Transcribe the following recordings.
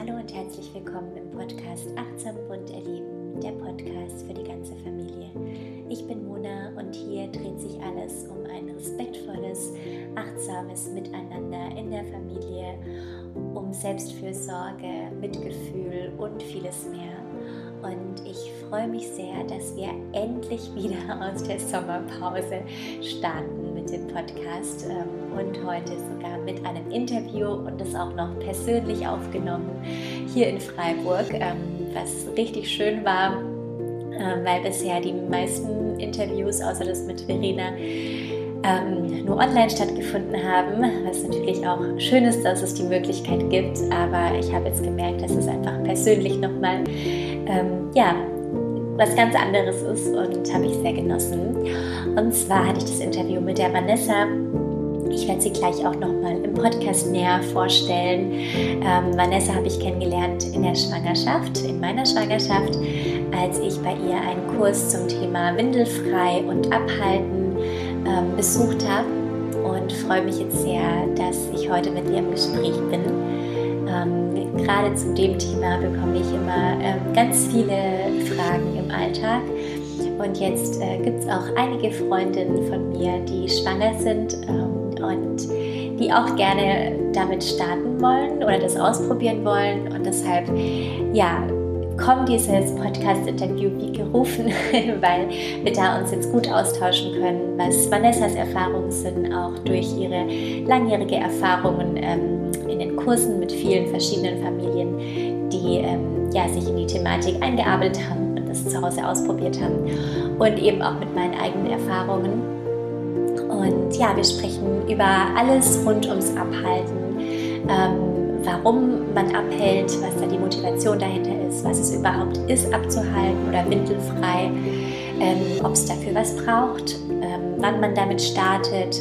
Hallo und herzlich willkommen im Podcast Achtsam Bunt Erleben, der Podcast für die ganze Familie. Ich bin Mona und hier dreht sich alles um ein respektvolles, achtsames Miteinander in der Familie, um Selbstfürsorge, Mitgefühl und vieles mehr. Und ich freue mich sehr, dass wir endlich wieder aus der Sommerpause starten mit dem Podcast ähm, und heute sogar mit einem Interview und das auch noch persönlich aufgenommen hier in Freiburg, ähm, was richtig schön war, ähm, weil bisher die meisten Interviews, außer das mit Verena, ähm, nur online stattgefunden haben, was natürlich auch schön ist, dass es die Möglichkeit gibt. Aber ich habe jetzt gemerkt, dass es einfach persönlich nochmal ähm, ja, was ganz anderes ist und habe ich sehr genossen. Und zwar hatte ich das Interview mit der Vanessa. Ich werde sie gleich auch nochmal im Podcast näher vorstellen. Ähm, Vanessa habe ich kennengelernt in der Schwangerschaft, in meiner Schwangerschaft, als ich bei ihr einen Kurs zum Thema Windelfrei und Abhalten ähm, besucht habe und freue mich jetzt sehr, dass ich heute mit ihr im Gespräch bin. Ähm, gerade zu dem Thema bekomme ich immer ähm, ganz viele Fragen im Alltag. Und jetzt äh, gibt es auch einige Freundinnen von mir, die schwanger sind ähm, und die auch gerne damit starten wollen oder das ausprobieren wollen. Und deshalb, ja, kommt dieses Podcast-Interview wie gerufen, weil wir da uns jetzt gut austauschen können, was Vanessas Erfahrungen sind, auch durch ihre langjährige Erfahrungen ähm, in den Kursen mit vielen verschiedenen Familien, die ähm, ja, sich in die Thematik eingearbeitet haben und das zu Hause ausprobiert haben und eben auch mit meinen eigenen Erfahrungen. Und ja, wir sprechen über alles rund ums Abhalten. Ähm, warum man abhält, was da die Motivation dahinter ist, was es überhaupt ist, abzuhalten oder windelfrei, ähm, ob es dafür was braucht, ähm, wann man damit startet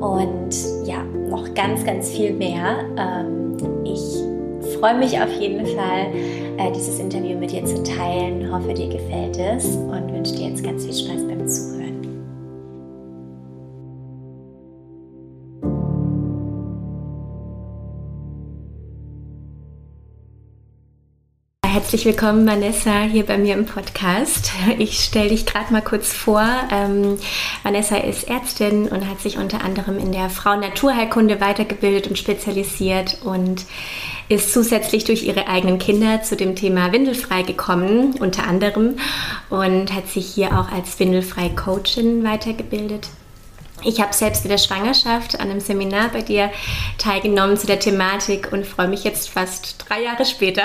und ja, noch ganz, ganz viel mehr. Ähm, ich freue mich auf jeden Fall, äh, dieses Interview mit dir zu teilen. Hoffe, dir gefällt es und wünsche dir jetzt ganz viel Spaß beim Zuhören. Herzlich willkommen, Vanessa, hier bei mir im Podcast. Ich stelle dich gerade mal kurz vor. Ähm, Vanessa ist Ärztin und hat sich unter anderem in der Frauen-Naturheilkunde weitergebildet und spezialisiert und ist zusätzlich durch ihre eigenen Kinder zu dem Thema Windelfrei gekommen, unter anderem, und hat sich hier auch als Windelfrei-Coachin weitergebildet. Ich habe selbst in der Schwangerschaft an einem Seminar bei dir teilgenommen zu der Thematik und freue mich jetzt fast drei Jahre später,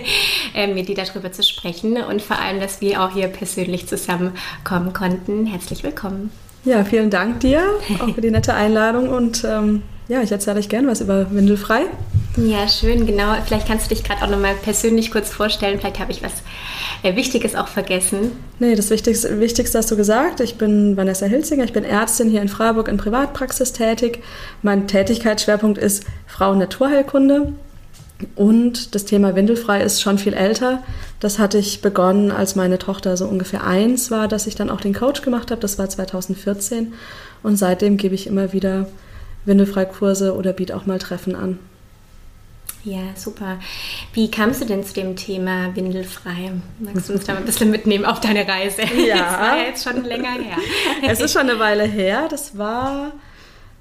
äh, mit dir darüber zu sprechen und vor allem, dass wir auch hier persönlich zusammenkommen konnten. Herzlich willkommen. Ja, vielen Dank dir auch für die nette Einladung und ähm, ja, ich erzähle euch gerne was über Windelfrei. Ja, schön, genau. Vielleicht kannst du dich gerade auch nochmal persönlich kurz vorstellen. Vielleicht habe ich was äh, Wichtiges auch vergessen. Nee, das Wichtigste, Wichtigste hast du gesagt. Ich bin Vanessa Hilzinger, ich bin Ärztin hier in Freiburg in Privatpraxis tätig. Mein Tätigkeitsschwerpunkt ist Frauen-Naturheilkunde. Und das Thema Windelfrei ist schon viel älter. Das hatte ich begonnen, als meine Tochter so ungefähr eins war, dass ich dann auch den Coach gemacht habe. Das war 2014. Und seitdem gebe ich immer wieder Windelfrei-Kurse oder biete auch mal Treffen an. Ja, super. Wie kamst du denn zu dem Thema Windelfrei? Magst du uns da mal ein bisschen mitnehmen auf deine Reise? Ja. Das war ja jetzt schon länger her. Es ist schon eine Weile her. Das war,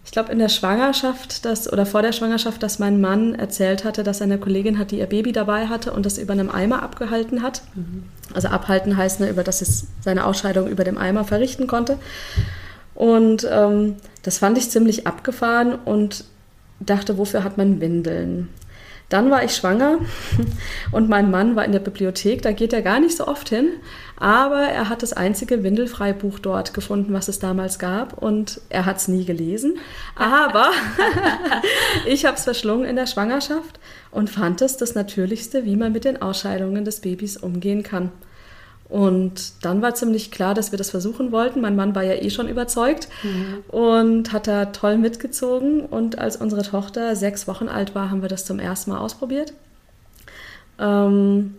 ich glaube, in der Schwangerschaft dass, oder vor der Schwangerschaft, dass mein Mann erzählt hatte, dass er eine Kollegin hat, die ihr Baby dabei hatte und das über einem Eimer abgehalten hat. Mhm. Also abhalten heißt, ne, über dass es seine Ausscheidung über dem Eimer verrichten konnte. Und ähm, das fand ich ziemlich abgefahren und dachte, wofür hat man Windeln? Dann war ich schwanger und mein Mann war in der Bibliothek. Da geht er gar nicht so oft hin, aber er hat das einzige Windelfreibuch dort gefunden, was es damals gab und er hat es nie gelesen. Aber ich habe es verschlungen in der Schwangerschaft und fand es das Natürlichste, wie man mit den Ausscheidungen des Babys umgehen kann. Und dann war ziemlich klar, dass wir das versuchen wollten. Mein Mann war ja eh schon überzeugt mhm. und hat da toll mitgezogen. Und als unsere Tochter sechs Wochen alt war, haben wir das zum ersten Mal ausprobiert. Ähm,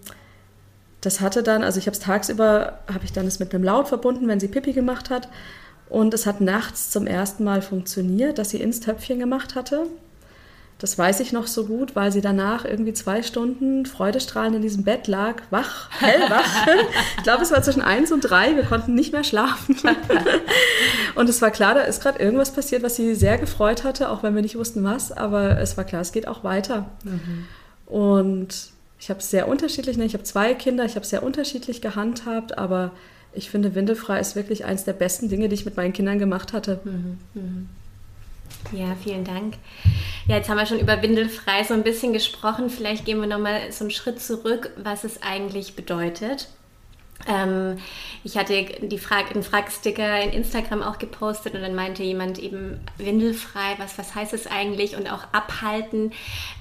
das hatte dann, also ich habe es tagsüber, habe ich dann es mit einem Laut verbunden, wenn sie Pipi gemacht hat. Und es hat nachts zum ersten Mal funktioniert, dass sie ins Töpfchen gemacht hatte. Das weiß ich noch so gut, weil sie danach irgendwie zwei Stunden freudestrahlend in diesem Bett lag, wach, hellwach. ich glaube, es war zwischen eins und drei. Wir konnten nicht mehr schlafen. und es war klar, da ist gerade irgendwas passiert, was sie sehr gefreut hatte, auch wenn wir nicht wussten, was. Aber es war klar, es geht auch weiter. Mhm. Und ich habe es sehr unterschiedlich, ne? ich habe zwei Kinder, ich habe es sehr unterschiedlich gehandhabt, aber ich finde, Windelfrei ist wirklich eines der besten Dinge, die ich mit meinen Kindern gemacht hatte. Mhm. Mhm. Ja, vielen Dank. Ja, jetzt haben wir schon über Windelfrei so ein bisschen gesprochen. Vielleicht gehen wir nochmal so einen Schritt zurück, was es eigentlich bedeutet. Ähm, ich hatte die Frage, einen Fragsticker in Instagram auch gepostet und dann meinte jemand eben windelfrei, was, was heißt es eigentlich und auch abhalten,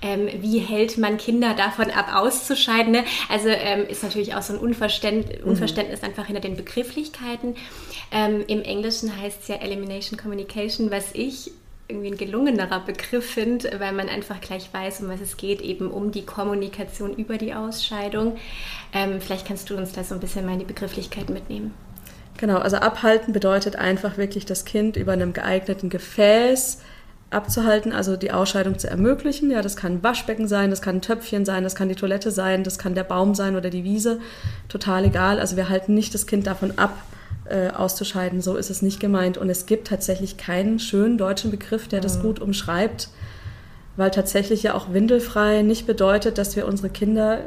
ähm, wie hält man Kinder davon ab auszuscheiden. Ne? Also ähm, ist natürlich auch so ein Unverständ, mhm. Unverständnis einfach hinter den Begrifflichkeiten. Ähm, Im Englischen heißt es ja Elimination Communication, was ich irgendwie ein gelungenerer Begriff finde, weil man einfach gleich weiß, um was es geht, eben um die Kommunikation über die Ausscheidung. Ähm, vielleicht kannst du uns da so ein bisschen mal in die Begrifflichkeit mitnehmen. Genau, also abhalten bedeutet einfach wirklich das Kind über einem geeigneten Gefäß abzuhalten, also die Ausscheidung zu ermöglichen. Ja, das kann ein Waschbecken sein, das kann ein Töpfchen sein, das kann die Toilette sein, das kann der Baum sein oder die Wiese. Total egal. Also wir halten nicht das Kind davon ab, äh, auszuscheiden. So ist es nicht gemeint. Und es gibt tatsächlich keinen schönen deutschen Begriff, der das mhm. gut umschreibt, weil tatsächlich ja auch windelfrei nicht bedeutet, dass wir unsere Kinder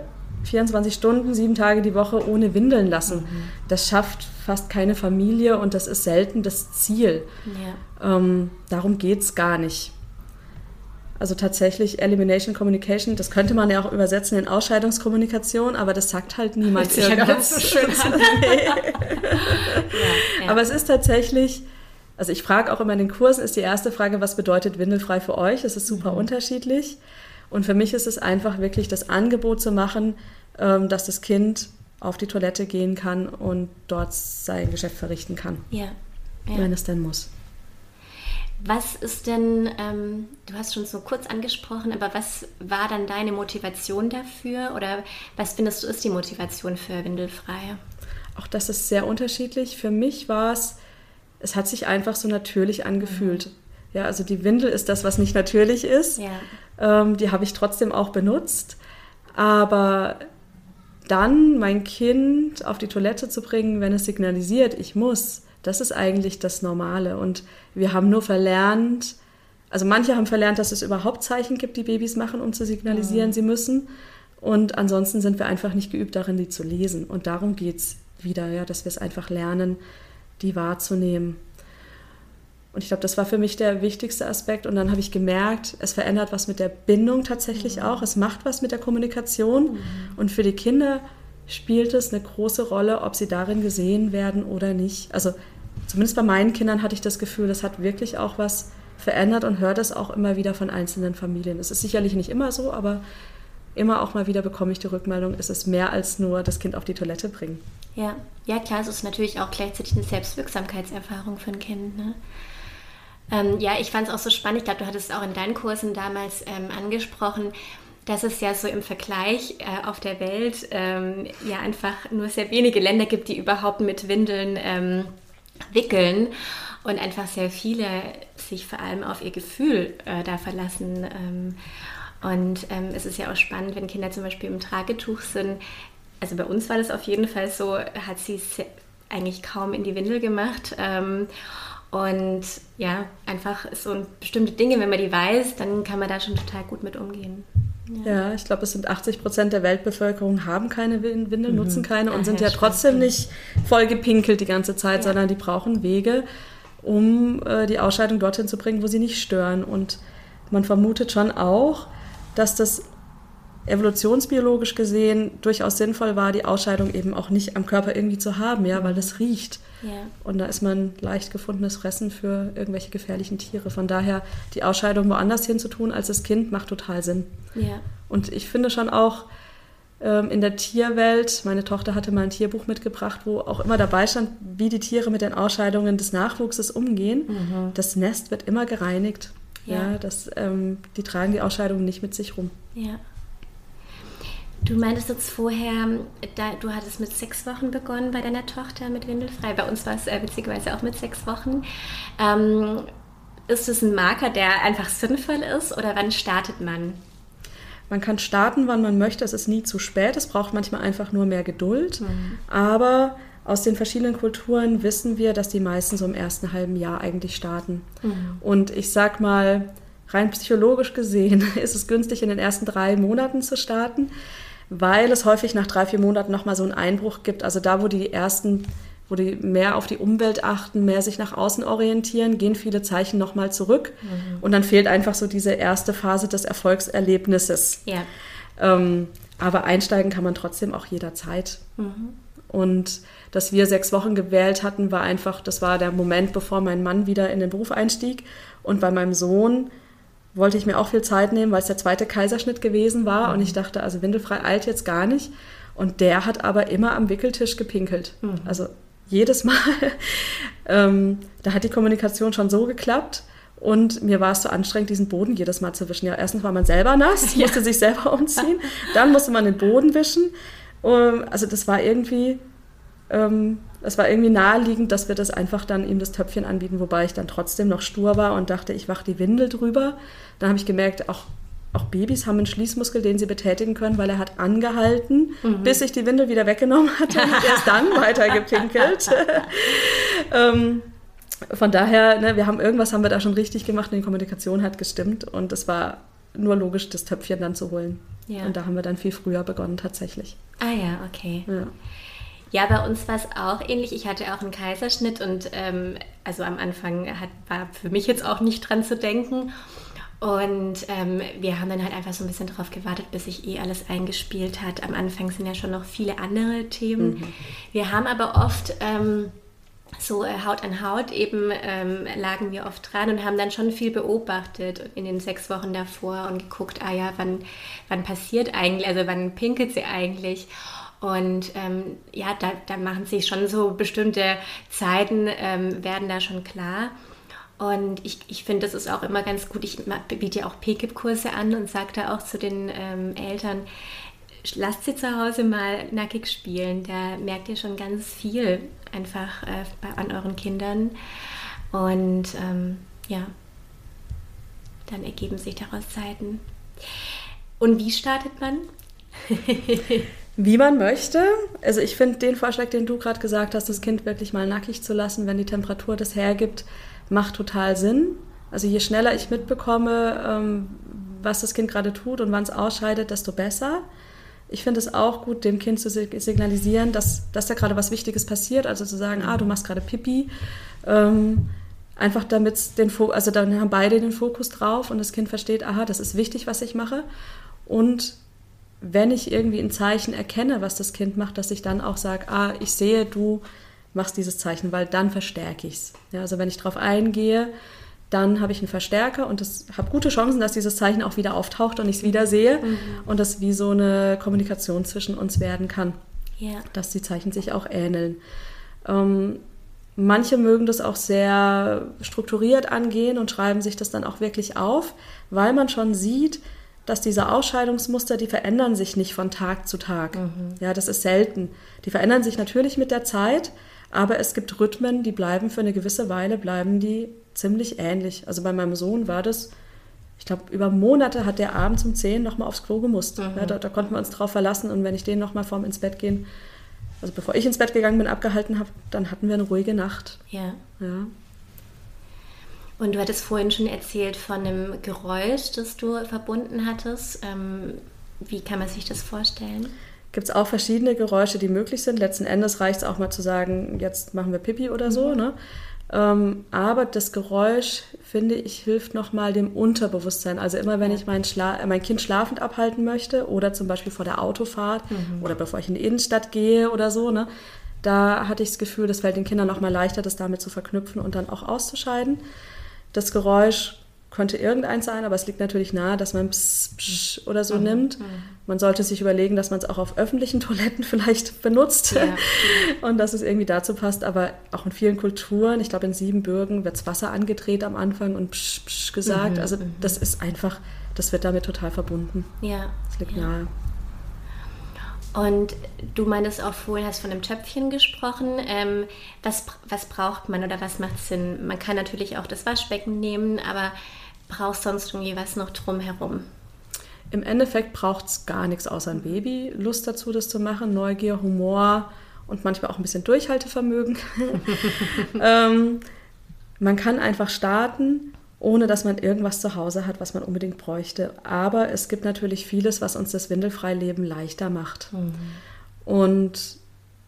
24 Stunden, sieben Tage die Woche ohne Windeln lassen. Mhm. Das schafft fast keine Familie und das ist selten das Ziel. Ja. Ähm, darum geht es gar nicht. Also tatsächlich Elimination Communication, das könnte man ja auch übersetzen in Ausscheidungskommunikation, aber das sagt halt niemand. Ja ganz so schön nee. ja, ja. Aber es ist tatsächlich, also ich frage auch immer in den Kursen, ist die erste Frage, was bedeutet windelfrei für euch? Das ist super mhm. unterschiedlich. Und für mich ist es einfach wirklich das Angebot zu machen, ähm, dass das Kind auf die Toilette gehen kann und dort sein Geschäft verrichten kann. Ja. Wenn es denn muss. Was ist denn, ähm, du hast schon so kurz angesprochen, aber was war dann deine Motivation dafür oder was findest du ist die Motivation für Windelfrei? Auch das ist sehr unterschiedlich. Für mich war es, es hat sich einfach so natürlich angefühlt. Mhm. Ja, also die Windel ist das, was nicht natürlich ist. Ja. Ähm, die habe ich trotzdem auch benutzt. Aber dann mein Kind auf die Toilette zu bringen, wenn es signalisiert, ich muss, das ist eigentlich das Normale. Und wir haben nur verlernt, also manche haben verlernt, dass es überhaupt Zeichen gibt, die Babys machen, um zu signalisieren, ja. sie müssen. Und ansonsten sind wir einfach nicht geübt darin, die zu lesen. Und darum geht es wieder, ja, dass wir es einfach lernen, die wahrzunehmen. Und ich glaube, das war für mich der wichtigste Aspekt. Und dann habe ich gemerkt, es verändert was mit der Bindung tatsächlich mhm. auch. Es macht was mit der Kommunikation. Mhm. Und für die Kinder spielt es eine große Rolle, ob sie darin gesehen werden oder nicht. Also zumindest bei meinen Kindern hatte ich das Gefühl, das hat wirklich auch was verändert und höre das auch immer wieder von einzelnen Familien. Es ist sicherlich nicht immer so, aber immer auch mal wieder bekomme ich die Rückmeldung, es ist mehr als nur das Kind auf die Toilette bringen. Ja, ja klar, es ist natürlich auch gleichzeitig eine Selbstwirksamkeitserfahrung für ein Kind. Ne? Ähm, ja, ich fand es auch so spannend. Ich glaube, du hattest es auch in deinen Kursen damals ähm, angesprochen dass es ja so im Vergleich äh, auf der Welt ähm, ja einfach nur sehr wenige Länder gibt, die überhaupt mit Windeln ähm, wickeln und einfach sehr viele sich vor allem auf ihr Gefühl äh, da verlassen. Ähm, und ähm, es ist ja auch spannend, wenn Kinder zum Beispiel im Tragetuch sind. Also bei uns war das auf jeden Fall so, hat sie eigentlich kaum in die Windel gemacht. Ähm, und ja, einfach so bestimmte Dinge, wenn man die weiß, dann kann man da schon total gut mit umgehen. Ja, ich glaube, es sind 80 Prozent der Weltbevölkerung haben keine Windel, mhm. nutzen keine und sind ja trotzdem nicht voll gepinkelt die ganze Zeit, sondern die brauchen Wege, um äh, die Ausscheidung dorthin zu bringen, wo sie nicht stören. Und man vermutet schon auch, dass das evolutionsbiologisch gesehen durchaus sinnvoll war, die Ausscheidung eben auch nicht am Körper irgendwie zu haben, ja, weil das riecht. Ja. Und da ist man leicht gefundenes Fressen für irgendwelche gefährlichen Tiere. Von daher die Ausscheidung woanders hin zu tun als das Kind macht total Sinn. Ja. Und ich finde schon auch ähm, in der Tierwelt, meine Tochter hatte mal ein Tierbuch mitgebracht, wo auch immer dabei stand, wie die Tiere mit den Ausscheidungen des Nachwuchses umgehen. Mhm. Das Nest wird immer gereinigt. Ja, ja das, ähm, die tragen die Ausscheidungen nicht mit sich rum. Ja. Du meintest jetzt vorher, da, du hattest mit sechs Wochen begonnen bei deiner Tochter mit Windelfrei. Bei uns war es äh, witzigerweise auch mit sechs Wochen. Ähm, ist es ein Marker, der einfach sinnvoll ist oder wann startet man? Man kann starten, wann man möchte. Es ist nie zu spät. Es braucht manchmal einfach nur mehr Geduld. Mhm. Aber aus den verschiedenen Kulturen wissen wir, dass die meisten so im ersten halben Jahr eigentlich starten. Mhm. Und ich sag mal, rein psychologisch gesehen ist es günstig, in den ersten drei Monaten zu starten, weil es häufig nach drei, vier Monaten nochmal so einen Einbruch gibt. Also da, wo die ersten wo die mehr auf die Umwelt achten, mehr sich nach außen orientieren, gehen viele Zeichen nochmal zurück. Mhm. Und dann fehlt einfach so diese erste Phase des Erfolgserlebnisses. Ja. Ähm, aber einsteigen kann man trotzdem auch jederzeit. Mhm. Und dass wir sechs Wochen gewählt hatten, war einfach, das war der Moment, bevor mein Mann wieder in den Beruf einstieg. Und bei meinem Sohn wollte ich mir auch viel Zeit nehmen, weil es der zweite Kaiserschnitt gewesen war. Mhm. Und ich dachte, also windelfrei eilt jetzt gar nicht. Und der hat aber immer am Wickeltisch gepinkelt. Mhm. Also jedes Mal. ähm, da hat die Kommunikation schon so geklappt. Und mir war es so anstrengend, diesen Boden jedes Mal zu wischen. Ja, erstens war man selber nass, ja. musste sich selber umziehen. Dann musste man den Boden wischen. Um, also das war irgendwie, ähm, das war irgendwie naheliegend, dass wir das einfach dann ihm das Töpfchen anbieten, wobei ich dann trotzdem noch stur war und dachte, ich wache die Windel drüber. Dann habe ich gemerkt, auch auch Babys haben einen Schließmuskel, den sie betätigen können, weil er hat angehalten, mhm. bis ich die Windel wieder weggenommen hatte und erst dann weitergepinkelt. ähm, von daher, ne, wir haben irgendwas haben wir da schon richtig gemacht und die Kommunikation hat gestimmt und es war nur logisch, das Töpfchen dann zu holen. Ja. Und da haben wir dann viel früher begonnen tatsächlich. Ah ja, okay. Ja. Ja, bei uns war es auch ähnlich. Ich hatte auch einen Kaiserschnitt und ähm, also am Anfang hat, war für mich jetzt auch nicht dran zu denken. Und ähm, wir haben dann halt einfach so ein bisschen darauf gewartet, bis sich eh alles eingespielt hat. Am Anfang sind ja schon noch viele andere Themen. Mhm. Wir haben aber oft ähm, so äh, Haut an Haut eben ähm, lagen wir oft dran und haben dann schon viel beobachtet in den sechs Wochen davor und geguckt, ah ja, wann, wann passiert eigentlich, also wann pinkelt sie eigentlich. Und ähm, ja, da, da machen sich schon so bestimmte Zeiten, ähm, werden da schon klar. Und ich, ich finde, das ist auch immer ganz gut. Ich biete ja auch PKIP-Kurse an und sage da auch zu den ähm, Eltern, lasst sie zu Hause mal nackig spielen. Da merkt ihr schon ganz viel einfach äh, bei, an euren Kindern. Und ähm, ja, dann ergeben sich daraus Zeiten. Und wie startet man? wie man möchte. Also ich finde den Vorschlag, den du gerade gesagt hast, das Kind wirklich mal nackig zu lassen, wenn die Temperatur das hergibt, macht total Sinn. Also je schneller ich mitbekomme, ähm, was das Kind gerade tut und wann es ausscheidet, desto besser. Ich finde es auch gut, dem Kind zu signalisieren, dass, dass da gerade was Wichtiges passiert. Also zu sagen, ah, du machst gerade Pipi. Ähm, einfach damit den Fokus, also dann haben beide den Fokus drauf und das Kind versteht, aha, das ist wichtig, was ich mache. Und wenn ich irgendwie ein Zeichen erkenne, was das Kind macht, dass ich dann auch sage, ah, ich sehe, du machst dieses Zeichen, weil dann verstärke ich es. Ja, also wenn ich darauf eingehe, dann habe ich einen Verstärker und habe gute Chancen, dass dieses Zeichen auch wieder auftaucht und ich es wieder sehe mhm. und das wie so eine Kommunikation zwischen uns werden kann. Ja. Dass die Zeichen sich auch ähneln. Ähm, manche mögen das auch sehr strukturiert angehen und schreiben sich das dann auch wirklich auf, weil man schon sieht, dass diese Ausscheidungsmuster, die verändern sich nicht von Tag zu Tag. Mhm. Ja, das ist selten. Die verändern sich natürlich mit der Zeit, aber es gibt Rhythmen, die bleiben für eine gewisse Weile, bleiben die ziemlich ähnlich. Also bei meinem Sohn war das, ich glaube, über Monate hat der abends um 10 nochmal aufs Klo gemusst. Mhm. Ja, da, da, konnten wir uns drauf verlassen und wenn ich den nochmal vorm ins Bett gehen, also bevor ich ins Bett gegangen bin, abgehalten habe, dann hatten wir eine ruhige Nacht. Ja. ja. Und du hattest vorhin schon erzählt von einem Geräusch, das du verbunden hattest. Ähm, wie kann man sich das vorstellen? gibt es auch verschiedene Geräusche, die möglich sind. Letzten Endes reicht es auch mal zu sagen, jetzt machen wir Pipi oder so. Mhm. Ne? Ähm, aber das Geräusch, finde ich, hilft nochmal dem Unterbewusstsein. Also immer, wenn ich mein, Schla mein Kind schlafend abhalten möchte oder zum Beispiel vor der Autofahrt mhm. oder bevor ich in die Innenstadt gehe oder so, ne? da hatte ich das Gefühl, das fällt den Kindern nochmal leichter, das damit zu verknüpfen und dann auch auszuscheiden. Das Geräusch könnte irgendeins sein, aber es liegt natürlich nahe, dass man Pss, Pss oder so mhm. nimmt. Mhm. Man sollte sich überlegen, dass man es auch auf öffentlichen Toiletten vielleicht benutzt ja. und dass es irgendwie dazu passt. Aber auch in vielen Kulturen, ich glaube in Siebenbürgen, wird das Wasser angedreht am Anfang und Psch, Psch gesagt. Mhm. Also mhm. das ist einfach, das wird damit total verbunden. Ja. Das liegt ja. nahe. Und du meintest auch vorhin, hast von einem Töpfchen gesprochen. Ähm, was, was braucht man oder was macht Sinn? Man kann natürlich auch das Waschbecken nehmen, aber brauchst sonst irgendwie was noch drumherum? Im Endeffekt braucht es gar nichts außer ein Baby. Lust dazu, das zu machen, Neugier, Humor und manchmal auch ein bisschen Durchhaltevermögen. ähm, man kann einfach starten ohne dass man irgendwas zu Hause hat, was man unbedingt bräuchte. Aber es gibt natürlich vieles, was uns das Windelfreileben leichter macht. Mhm. Und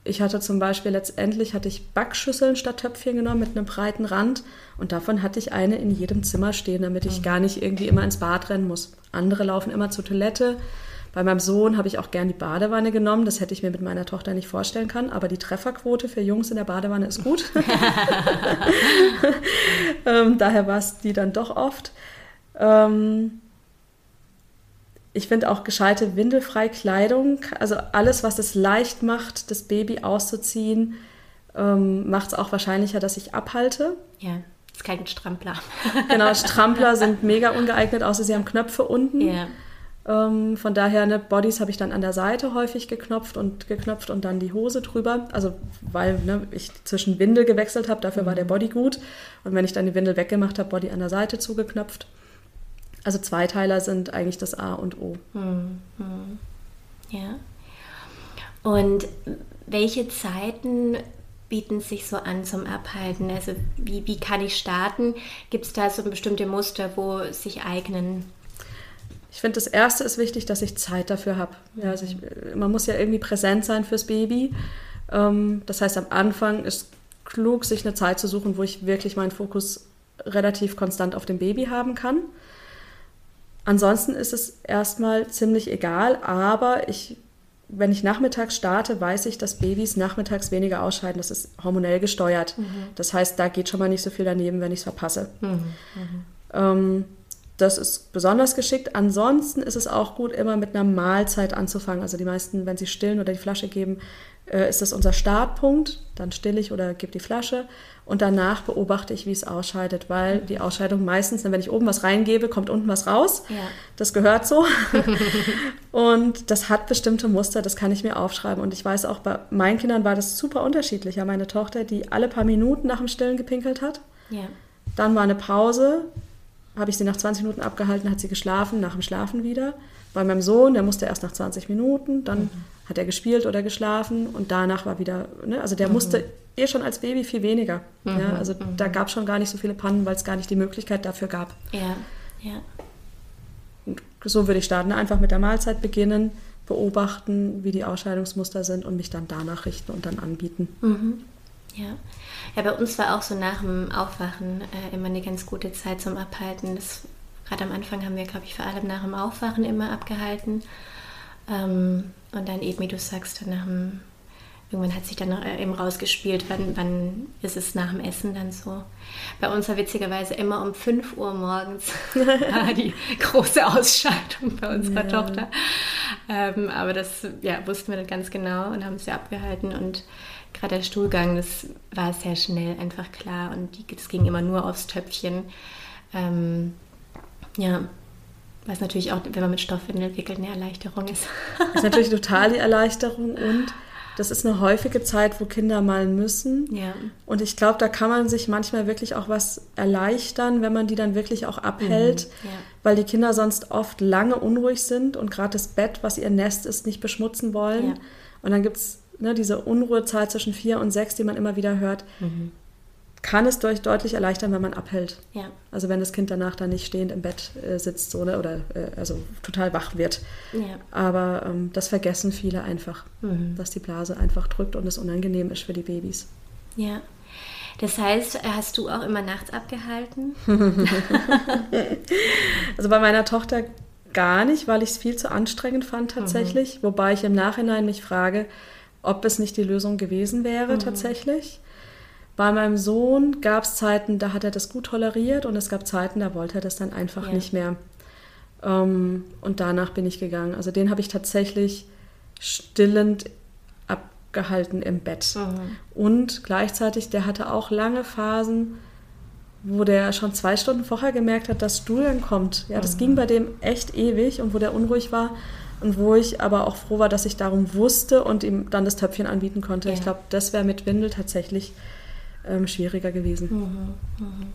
ich hatte zum Beispiel letztendlich hatte ich Backschüsseln statt Töpfchen genommen mit einem breiten Rand und davon hatte ich eine in jedem Zimmer stehen, damit ich mhm. gar nicht irgendwie immer ins Bad rennen muss. Andere laufen immer zur Toilette, bei meinem Sohn habe ich auch gern die Badewanne genommen. Das hätte ich mir mit meiner Tochter nicht vorstellen können. Aber die Trefferquote für Jungs in der Badewanne ist gut. ähm, daher war es die dann doch oft. Ähm, ich finde auch gescheite windelfreie Kleidung, also alles, was es leicht macht, das Baby auszuziehen, ähm, macht es auch wahrscheinlicher, dass ich abhalte. Ja, ist kein Strampler. genau, Strampler sind mega ungeeignet, außer sie haben Knöpfe unten. Ja. Ähm, von daher, ne, Bodies habe ich dann an der Seite häufig geknopft und geknöpft und dann die Hose drüber. Also weil ne, ich zwischen Windel gewechselt habe, dafür war der Body gut. Und wenn ich dann die Windel weggemacht habe, Body an der Seite zugeknöpft. Also Zweiteiler sind eigentlich das A und O. Hm, hm. Ja. Und welche Zeiten bieten sich so an zum Abhalten? Also wie, wie kann ich starten? Gibt es da so bestimmte Muster, wo sich eignen? Ich finde, das Erste ist wichtig, dass ich Zeit dafür habe. Ja, also ich, man muss ja irgendwie präsent sein fürs Baby. Ähm, das heißt, am Anfang ist klug, sich eine Zeit zu suchen, wo ich wirklich meinen Fokus relativ konstant auf dem Baby haben kann. Ansonsten ist es erstmal ziemlich egal, aber ich, wenn ich nachmittags starte, weiß ich, dass Babys nachmittags weniger ausscheiden. Das ist hormonell gesteuert. Mhm. Das heißt, da geht schon mal nicht so viel daneben, wenn ich es verpasse. Mhm. Mhm. Ähm, das ist besonders geschickt. Ansonsten ist es auch gut, immer mit einer Mahlzeit anzufangen. Also die meisten, wenn sie stillen oder die Flasche geben, äh, ist das unser Startpunkt. Dann still ich oder gebe die Flasche. Und danach beobachte ich, wie es ausscheidet, weil die Ausscheidung meistens, wenn ich oben was reingebe, kommt unten was raus. Ja. Das gehört so. und das hat bestimmte Muster, das kann ich mir aufschreiben. Und ich weiß auch, bei meinen Kindern war das super unterschiedlich. Ja, meine Tochter, die alle paar Minuten nach dem Stillen gepinkelt hat. Ja. Dann war eine Pause, habe ich sie nach 20 Minuten abgehalten, hat sie geschlafen, nach dem Schlafen wieder. Bei meinem Sohn, der musste erst nach 20 Minuten, dann mhm. hat er gespielt oder geschlafen und danach war wieder, ne, also der mhm. musste eh schon als Baby viel weniger. Mhm. Ja, also mhm. da gab es schon gar nicht so viele Pannen, weil es gar nicht die Möglichkeit dafür gab. Ja, ja. Und so würde ich starten, einfach mit der Mahlzeit beginnen, beobachten, wie die Ausscheidungsmuster sind und mich dann danach richten und dann anbieten. Ja. ja, bei uns war auch so nach dem Aufwachen äh, immer eine ganz gute Zeit zum Abhalten. Das, gerade am Anfang haben wir, glaube ich, vor allem nach dem Aufwachen immer abgehalten. Ähm, und dann eben, wie du sagst, dann nach dem, irgendwann hat sich dann äh, eben rausgespielt, wann, wann ist es nach dem Essen dann so. Bei uns war witzigerweise immer um 5 Uhr morgens die große Ausscheidung bei unserer ja. Tochter. Ähm, aber das ja, wussten wir dann ganz genau und haben es ja abgehalten und gerade der Stuhlgang, das war sehr schnell einfach klar und es ging immer nur aufs Töpfchen. Ähm, ja, was natürlich auch, wenn man mit Stoffwindel wickelt, eine Erleichterung ist. das ist natürlich total die Erleichterung und das ist eine häufige Zeit, wo Kinder mal müssen. Ja. Und ich glaube, da kann man sich manchmal wirklich auch was erleichtern, wenn man die dann wirklich auch abhält, mhm. ja. weil die Kinder sonst oft lange unruhig sind und gerade das Bett, was ihr Nest ist, nicht beschmutzen wollen. Ja. Und dann gibt es ne, diese Unruhezahl zwischen vier und sechs, die man immer wieder hört, mhm. kann es durch, deutlich erleichtern, wenn man abhält. Ja. Also wenn das Kind danach dann nicht stehend im Bett äh, sitzt so, ne, oder äh, also total wach wird. Ja. Aber ähm, das vergessen viele einfach, mhm. dass die Blase einfach drückt und es unangenehm ist für die Babys. Ja. Das heißt, hast du auch immer nachts abgehalten? also bei meiner Tochter gar nicht, weil ich es viel zu anstrengend fand tatsächlich. Mhm. Wobei ich im Nachhinein mich frage, ob es nicht die Lösung gewesen wäre mhm. tatsächlich. Bei meinem Sohn gab es Zeiten, da hat er das gut toleriert und es gab Zeiten, da wollte er das dann einfach ja. nicht mehr. Ähm, und danach bin ich gegangen. Also den habe ich tatsächlich stillend abgehalten im Bett. Mhm. Und gleichzeitig, der hatte auch lange Phasen, wo der schon zwei Stunden vorher gemerkt hat, dass Stuhlen kommt. Ja, das mhm. ging bei dem echt ewig und wo der unruhig war, und wo ich aber auch froh war, dass ich darum wusste und ihm dann das Töpfchen anbieten konnte. Ja. Ich glaube, das wäre mit Windel tatsächlich ähm, schwieriger gewesen. Mhm. Mhm.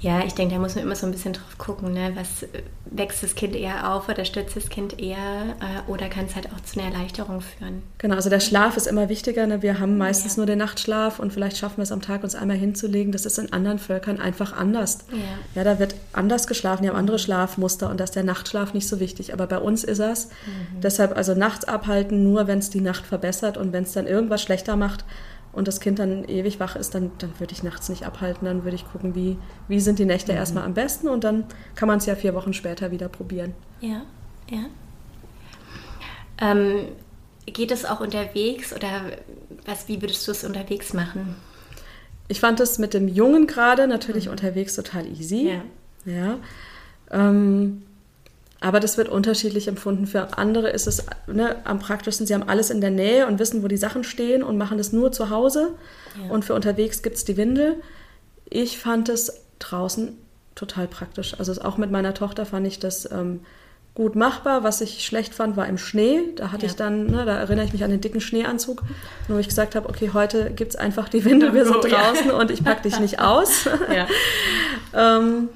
Ja, ich denke, da muss man immer so ein bisschen drauf gucken, ne? was äh, wächst das Kind eher auf oder stürzt das Kind eher äh, oder kann es halt auch zu einer Erleichterung führen. Genau, also der Schlaf ist immer wichtiger. Ne? Wir haben meistens ja. nur den Nachtschlaf und vielleicht schaffen wir es am Tag, uns einmal hinzulegen. Das ist in anderen Völkern einfach anders. Ja, ja da wird anders geschlafen, die haben andere Schlafmuster und da ist der Nachtschlaf nicht so wichtig. Aber bei uns ist es. Mhm. Deshalb also nachts abhalten, nur wenn es die Nacht verbessert und wenn es dann irgendwas schlechter macht, und das Kind dann ewig wach ist, dann, dann würde ich nachts nicht abhalten. Dann würde ich gucken, wie, wie sind die Nächte mhm. erstmal am besten und dann kann man es ja vier Wochen später wieder probieren. Ja, ja. Ähm, geht es auch unterwegs oder was, wie würdest du es unterwegs machen? Ich fand es mit dem Jungen gerade natürlich mhm. unterwegs total easy. Ja. ja. Ähm, aber das wird unterschiedlich empfunden. Für andere ist es ne, am praktischsten, sie haben alles in der Nähe und wissen, wo die Sachen stehen und machen das nur zu Hause. Ja. Und für unterwegs gibt es die Windel. Ich fand es draußen total praktisch. Also auch mit meiner Tochter fand ich das ähm, gut machbar. Was ich schlecht fand, war im Schnee. Da hatte ja. ich dann, ne, da erinnere ich mich an den dicken Schneeanzug, wo ich gesagt habe, okay, heute gibt es einfach die Windel, wir sind oh, draußen ja. und ich packe dich nicht aus. ähm,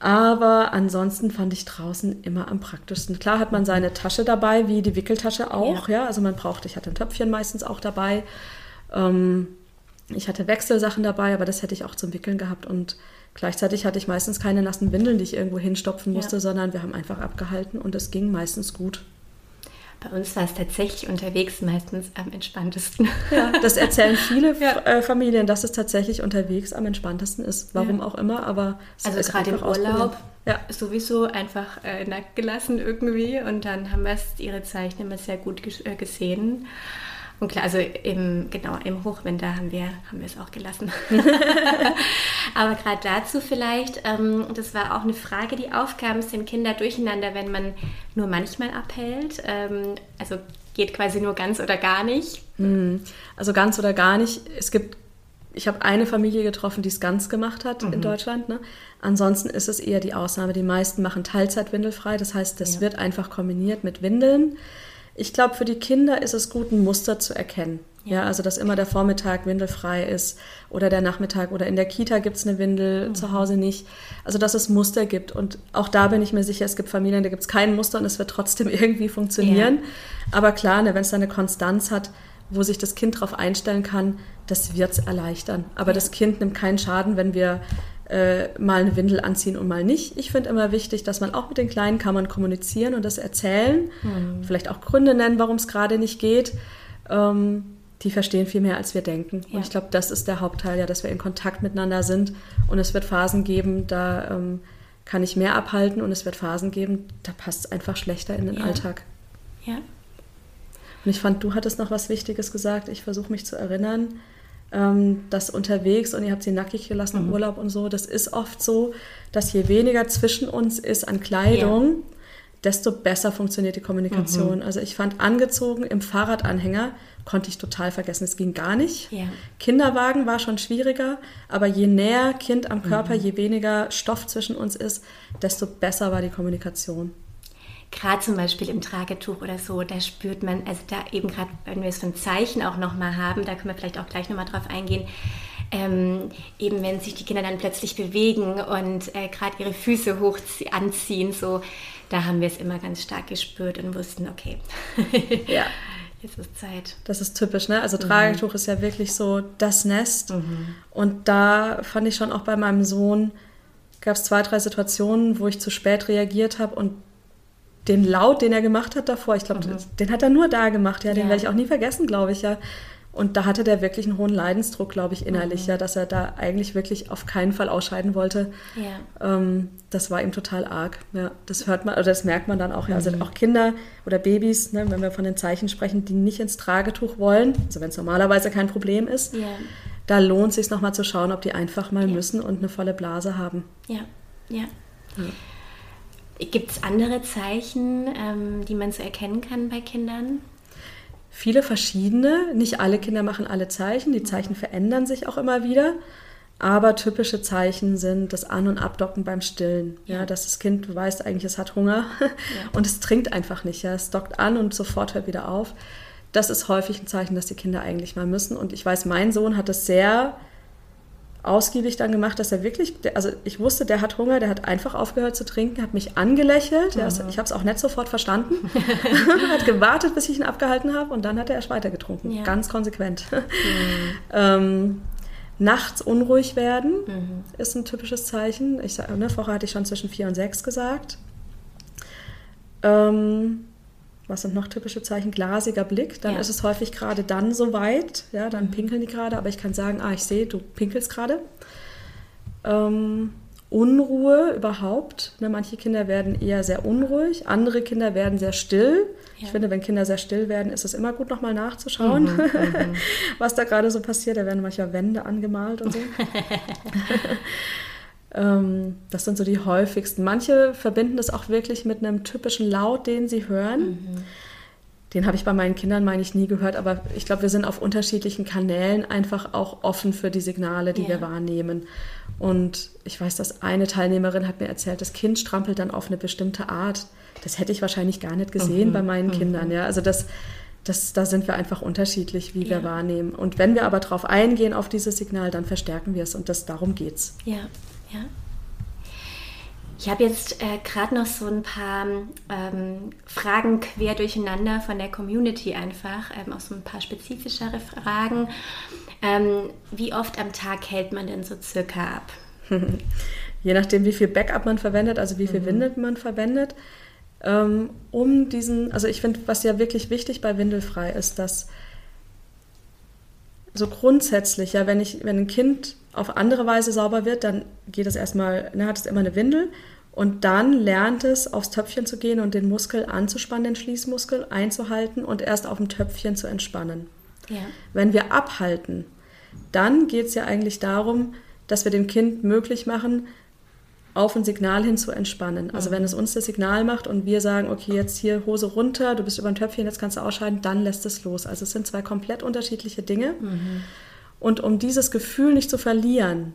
aber ansonsten fand ich draußen immer am praktischsten. Klar hat man seine Tasche dabei, wie die Wickeltasche auch. Ja, ja? also man braucht, ich hatte ein Töpfchen meistens auch dabei. Ähm, ich hatte Wechselsachen dabei, aber das hätte ich auch zum Wickeln gehabt. Und gleichzeitig hatte ich meistens keine nassen Windeln, die ich irgendwo hinstopfen musste, ja. sondern wir haben einfach abgehalten und es ging meistens gut. Bei uns war es tatsächlich unterwegs meistens am entspanntesten. Ja, das erzählen viele ja. Äh, Familien, dass es tatsächlich unterwegs am entspanntesten ist. Warum ja. auch immer, aber also gerade im Urlaub ja. sowieso einfach äh, nackt gelassen irgendwie und dann haben wir es ihre Zeichen immer sehr gut äh, gesehen. Und klar, also im, genau, im Hochwinter haben wir, haben wir es auch gelassen. Aber gerade dazu vielleicht, ähm, das war auch eine Frage, die aufkam, sind Kinder durcheinander, wenn man nur manchmal abhält? Ähm, also geht quasi nur ganz oder gar nicht? Hm, also ganz oder gar nicht. Es gibt, ich habe eine Familie getroffen, die es ganz gemacht hat mhm. in Deutschland. Ne? Ansonsten ist es eher die Ausnahme. Die meisten machen Teilzeitwindelfrei. Das heißt, das ja. wird einfach kombiniert mit Windeln. Ich glaube, für die Kinder ist es gut, ein Muster zu erkennen. Ja. also dass immer der Vormittag windelfrei ist oder der Nachmittag oder in der Kita gibt es eine Windel, mhm. zu Hause nicht. Also dass es Muster gibt. Und auch da bin ich mir sicher, es gibt Familien, da gibt es kein Muster und es wird trotzdem irgendwie funktionieren. Ja. Aber klar, ne, wenn es da eine Konstanz hat, wo sich das Kind darauf einstellen kann, das wird es erleichtern. Aber ja. das Kind nimmt keinen Schaden, wenn wir äh, mal eine Windel anziehen und mal nicht. Ich finde immer wichtig, dass man auch mit den Kleinen kann man kommunizieren und das erzählen, mhm. vielleicht auch Gründe nennen, warum es gerade nicht geht. Ähm, die verstehen viel mehr, als wir denken. Ja. Und ich glaube, das ist der Hauptteil, ja, dass wir in Kontakt miteinander sind. Und es wird Phasen geben, da ähm, kann ich mehr abhalten und es wird Phasen geben, da passt es einfach schlechter in den ja. Alltag. Ja. Und ich fand, du hattest noch was Wichtiges gesagt. Ich versuche mich zu erinnern ähm, das unterwegs und ihr habt sie nackig gelassen mhm. im Urlaub und so. Das ist oft so, dass je weniger zwischen uns ist an Kleidung, ja. desto besser funktioniert die Kommunikation. Mhm. Also ich fand angezogen im Fahrradanhänger konnte ich total vergessen. Es ging gar nicht. Ja. Kinderwagen war schon schwieriger, aber je näher Kind am Körper, mhm. je weniger Stoff zwischen uns ist, desto besser war die Kommunikation gerade zum Beispiel im Tragetuch oder so, da spürt man, also da eben gerade, wenn wir es von Zeichen auch nochmal haben, da können wir vielleicht auch gleich nochmal drauf eingehen, ähm, eben wenn sich die Kinder dann plötzlich bewegen und äh, gerade ihre Füße hoch anziehen, so, da haben wir es immer ganz stark gespürt und wussten, okay, ja. Jetzt ist Zeit. Das ist typisch, ne? Also mhm. Tragetuch ist ja wirklich so das Nest. Mhm. Und da fand ich schon auch bei meinem Sohn, gab es zwei, drei Situationen, wo ich zu spät reagiert habe und den Laut, den er gemacht hat davor, ich glaube, mhm. den hat er nur da gemacht, ja, den ja. werde ich auch nie vergessen, glaube ich, ja. Und da hatte der wirklich einen hohen Leidensdruck, glaube ich, innerlich, mhm. ja, dass er da eigentlich wirklich auf keinen Fall ausscheiden wollte. Ja. Ähm, das war ihm total arg. Ja, das hört man, oder das merkt man dann auch. Mhm. Ja. Also mhm. auch Kinder oder Babys, ne, wenn wir von den Zeichen sprechen, die nicht ins Tragetuch wollen, also wenn es normalerweise kein Problem ist, ja. da lohnt es sich nochmal zu schauen, ob die einfach mal müssen und eine volle Blase haben. Ja, ja. Gibt es andere Zeichen, ähm, die man so erkennen kann bei Kindern? Viele verschiedene. Nicht alle Kinder machen alle Zeichen. Die Zeichen verändern sich auch immer wieder. Aber typische Zeichen sind das An- und Abdocken beim Stillen. Ja. dass das Kind weiß eigentlich, es hat Hunger ja. und es trinkt einfach nicht. Ja. Es dockt an und sofort hört wieder auf. Das ist häufig ein Zeichen, dass die Kinder eigentlich mal müssen. Und ich weiß, mein Sohn hat das sehr ausgiebig dann gemacht, dass er wirklich, also ich wusste, der hat Hunger, der hat einfach aufgehört zu trinken, hat mich angelächelt, mhm. ja, ich habe es auch nicht sofort verstanden, hat gewartet, bis ich ihn abgehalten habe und dann hat er erst weiter getrunken, ja. ganz konsequent. Mhm. ähm, nachts unruhig werden mhm. ist ein typisches Zeichen. Ich sag, ne, vorher hatte ich schon zwischen vier und sechs gesagt. Ähm, was sind noch typische Zeichen? Glasiger Blick. Dann ja. ist es häufig gerade dann so weit, ja, dann mhm. pinkeln die gerade, aber ich kann sagen, ah, ich sehe, du pinkelst gerade. Ähm, Unruhe überhaupt. Ne, manche Kinder werden eher sehr unruhig, andere Kinder werden sehr still. Ja. Ich finde, wenn Kinder sehr still werden, ist es immer gut, nochmal nachzuschauen, mhm, mhm. was da gerade so passiert. Da werden manchmal Wände angemalt und so. Ähm, das sind so die häufigsten. Manche verbinden das auch wirklich mit einem typischen Laut, den sie hören. Mhm. Den habe ich bei meinen Kindern, meine ich, nie gehört, aber ich glaube, wir sind auf unterschiedlichen Kanälen einfach auch offen für die Signale, die ja. wir wahrnehmen. Und ich weiß, dass eine Teilnehmerin hat mir erzählt, das Kind strampelt dann auf eine bestimmte Art. Das hätte ich wahrscheinlich gar nicht gesehen mhm. bei meinen mhm. Kindern. Ja, also das, das, da sind wir einfach unterschiedlich, wie ja. wir wahrnehmen. Und wenn wir aber darauf eingehen, auf dieses Signal, dann verstärken wir es. Und das, darum geht's. Ja. Ja. Ich habe jetzt äh, gerade noch so ein paar ähm, Fragen quer durcheinander von der Community einfach, ähm, auch so ein paar spezifischere Fragen. Ähm, wie oft am Tag hält man denn so circa ab? Je nachdem, wie viel Backup man verwendet, also wie viel mhm. Windeln man verwendet. Ähm, um diesen, also ich finde, was ja wirklich wichtig bei Windelfrei ist, dass so grundsätzlich, ja, wenn ich, wenn ein Kind auf andere Weise sauber wird, dann geht es erstmal, ne, hat es immer eine Windel und dann lernt es, aufs Töpfchen zu gehen und den Muskel anzuspannen, den Schließmuskel einzuhalten und erst auf dem Töpfchen zu entspannen. Ja. Wenn wir abhalten, dann geht es ja eigentlich darum, dass wir dem Kind möglich machen, auf ein Signal hin zu entspannen. Also mhm. wenn es uns das Signal macht und wir sagen, okay, jetzt hier Hose runter, du bist über ein Töpfchen, jetzt kannst du ausscheiden, dann lässt es los. Also es sind zwei komplett unterschiedliche Dinge. Mhm. Und um dieses Gefühl nicht zu verlieren,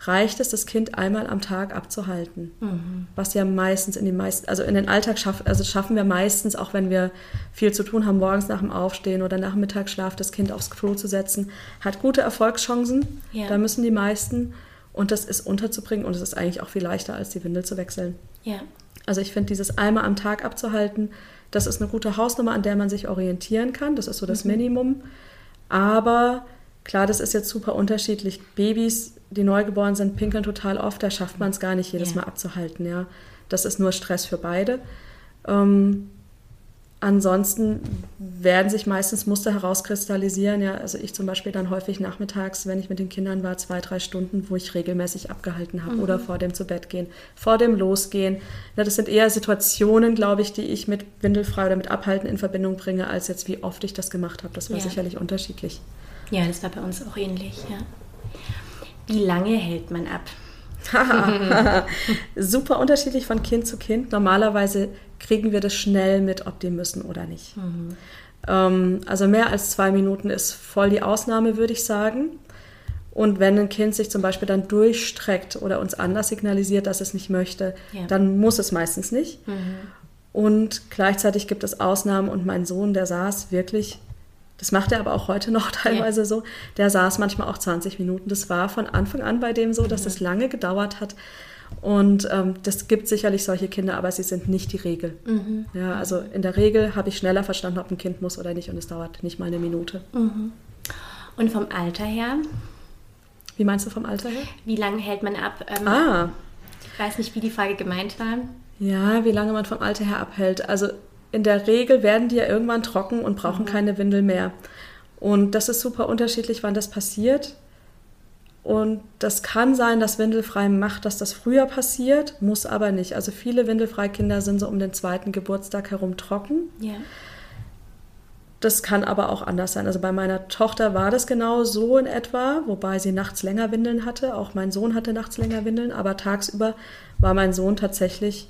reicht es, das Kind einmal am Tag abzuhalten. Mhm. Was ja meistens in den meisten, also in den Alltag schaffen, also schaffen wir meistens, auch wenn wir viel zu tun haben, morgens nach dem Aufstehen oder nach dem Mittagsschlaf das Kind aufs Klo zu setzen, hat gute Erfolgschancen. Ja. Da müssen die meisten. Und das ist unterzubringen und es ist eigentlich auch viel leichter, als die Windel zu wechseln. Ja. Also ich finde, dieses einmal am Tag abzuhalten, das ist eine gute Hausnummer, an der man sich orientieren kann. Das ist so das mhm. Minimum. Aber Klar, das ist jetzt super unterschiedlich. Babys, die neugeboren sind, pinkeln total oft, da schafft man es gar nicht jedes ja. Mal abzuhalten. Ja. Das ist nur Stress für beide. Ähm, ansonsten werden sich meistens Muster herauskristallisieren. Ja. Also ich zum Beispiel dann häufig nachmittags, wenn ich mit den Kindern war, zwei, drei Stunden, wo ich regelmäßig abgehalten habe mhm. oder vor dem zu Bett gehen, vor dem Losgehen. Ja, das sind eher Situationen, glaube ich, die ich mit Windelfrei oder mit Abhalten in Verbindung bringe, als jetzt wie oft ich das gemacht habe. Das war ja. sicherlich unterschiedlich. Ja, das war bei uns auch ähnlich, ja. Wie lange hält man ab? Super unterschiedlich von Kind zu Kind. Normalerweise kriegen wir das schnell mit, ob die müssen oder nicht. Mhm. Ähm, also mehr als zwei Minuten ist voll die Ausnahme, würde ich sagen. Und wenn ein Kind sich zum Beispiel dann durchstreckt oder uns anders signalisiert, dass es nicht möchte, ja. dann muss es meistens nicht. Mhm. Und gleichzeitig gibt es Ausnahmen und mein Sohn, der saß wirklich das macht er aber auch heute noch teilweise ja. so. Der saß manchmal auch 20 Minuten. Das war von Anfang an bei dem so, dass mhm. es lange gedauert hat. Und ähm, das gibt sicherlich solche Kinder, aber sie sind nicht die Regel. Mhm. Ja, also in der Regel habe ich schneller verstanden, ob ein Kind muss oder nicht und es dauert nicht mal eine Minute. Mhm. Und vom Alter her? Wie meinst du vom Alter her? Wie lange hält man ab? Ähm, ah. Ich weiß nicht, wie die Frage gemeint war. Ja, wie lange man vom Alter her abhält. Also in der Regel werden die ja irgendwann trocken und brauchen mhm. keine Windel mehr. Und das ist super unterschiedlich, wann das passiert. Und das kann sein, dass Windelfrei macht, dass das früher passiert, muss aber nicht. Also viele Windelfreikinder sind so um den zweiten Geburtstag herum trocken. Ja. Das kann aber auch anders sein. Also bei meiner Tochter war das genau so in etwa, wobei sie nachts länger Windeln hatte. Auch mein Sohn hatte nachts länger Windeln, aber tagsüber war mein Sohn tatsächlich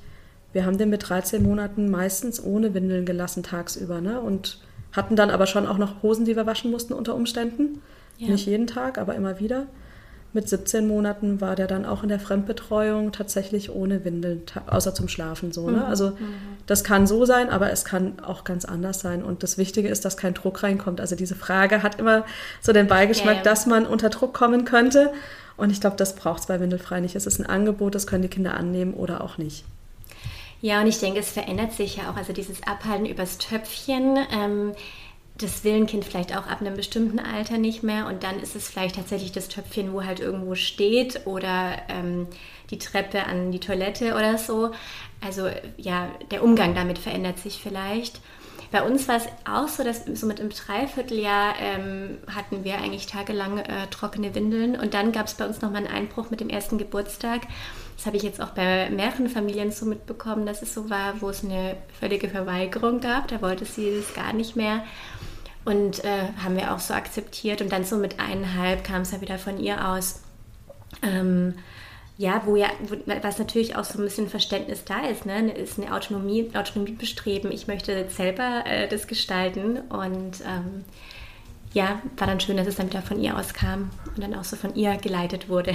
wir haben den mit 13 Monaten meistens ohne Windeln gelassen tagsüber. Ne? Und hatten dann aber schon auch noch Hosen, die wir waschen mussten unter Umständen. Ja. Nicht jeden Tag, aber immer wieder. mit 17 Monaten war der dann auch in der Fremdbetreuung tatsächlich ohne Windeln, außer zum Schlafen so. Ne? Mhm. Also mhm. das kann so sein, aber es kann auch ganz anders sein. Und das Wichtige ist, dass kein Druck reinkommt. Also diese Frage hat immer so den Beigeschmack, ja, ja. dass man unter Druck kommen könnte. Und ich glaube, das braucht es bei Windelfrei nicht. Es ist ein Angebot, das können die Kinder annehmen oder auch nicht. Ja, und ich denke, es verändert sich ja auch. Also dieses Abhalten übers Töpfchen. Ähm, das will ein Kind vielleicht auch ab einem bestimmten Alter nicht mehr und dann ist es vielleicht tatsächlich das Töpfchen, wo halt irgendwo steht oder ähm, die Treppe an die Toilette oder so. Also ja, der Umgang damit verändert sich vielleicht. Bei uns war es auch so, dass so mit einem Dreivierteljahr ähm, hatten wir eigentlich tagelang äh, trockene Windeln und dann gab es bei uns nochmal einen Einbruch mit dem ersten Geburtstag. Das habe ich jetzt auch bei mehreren Familien so mitbekommen, dass es so war, wo es eine völlige Verweigerung gab. Da wollte sie es gar nicht mehr. Und äh, haben wir auch so akzeptiert. Und dann so mit eineinhalb kam es ja wieder von ihr aus. Ähm, ja, wo ja, wo, was natürlich auch so ein bisschen Verständnis da ist, ne, ist eine Autonomie, Autonomiebestreben. Ich möchte selber äh, das gestalten und ähm, ja, war dann schön, dass es dann wieder von ihr aus kam und dann auch so von ihr geleitet wurde.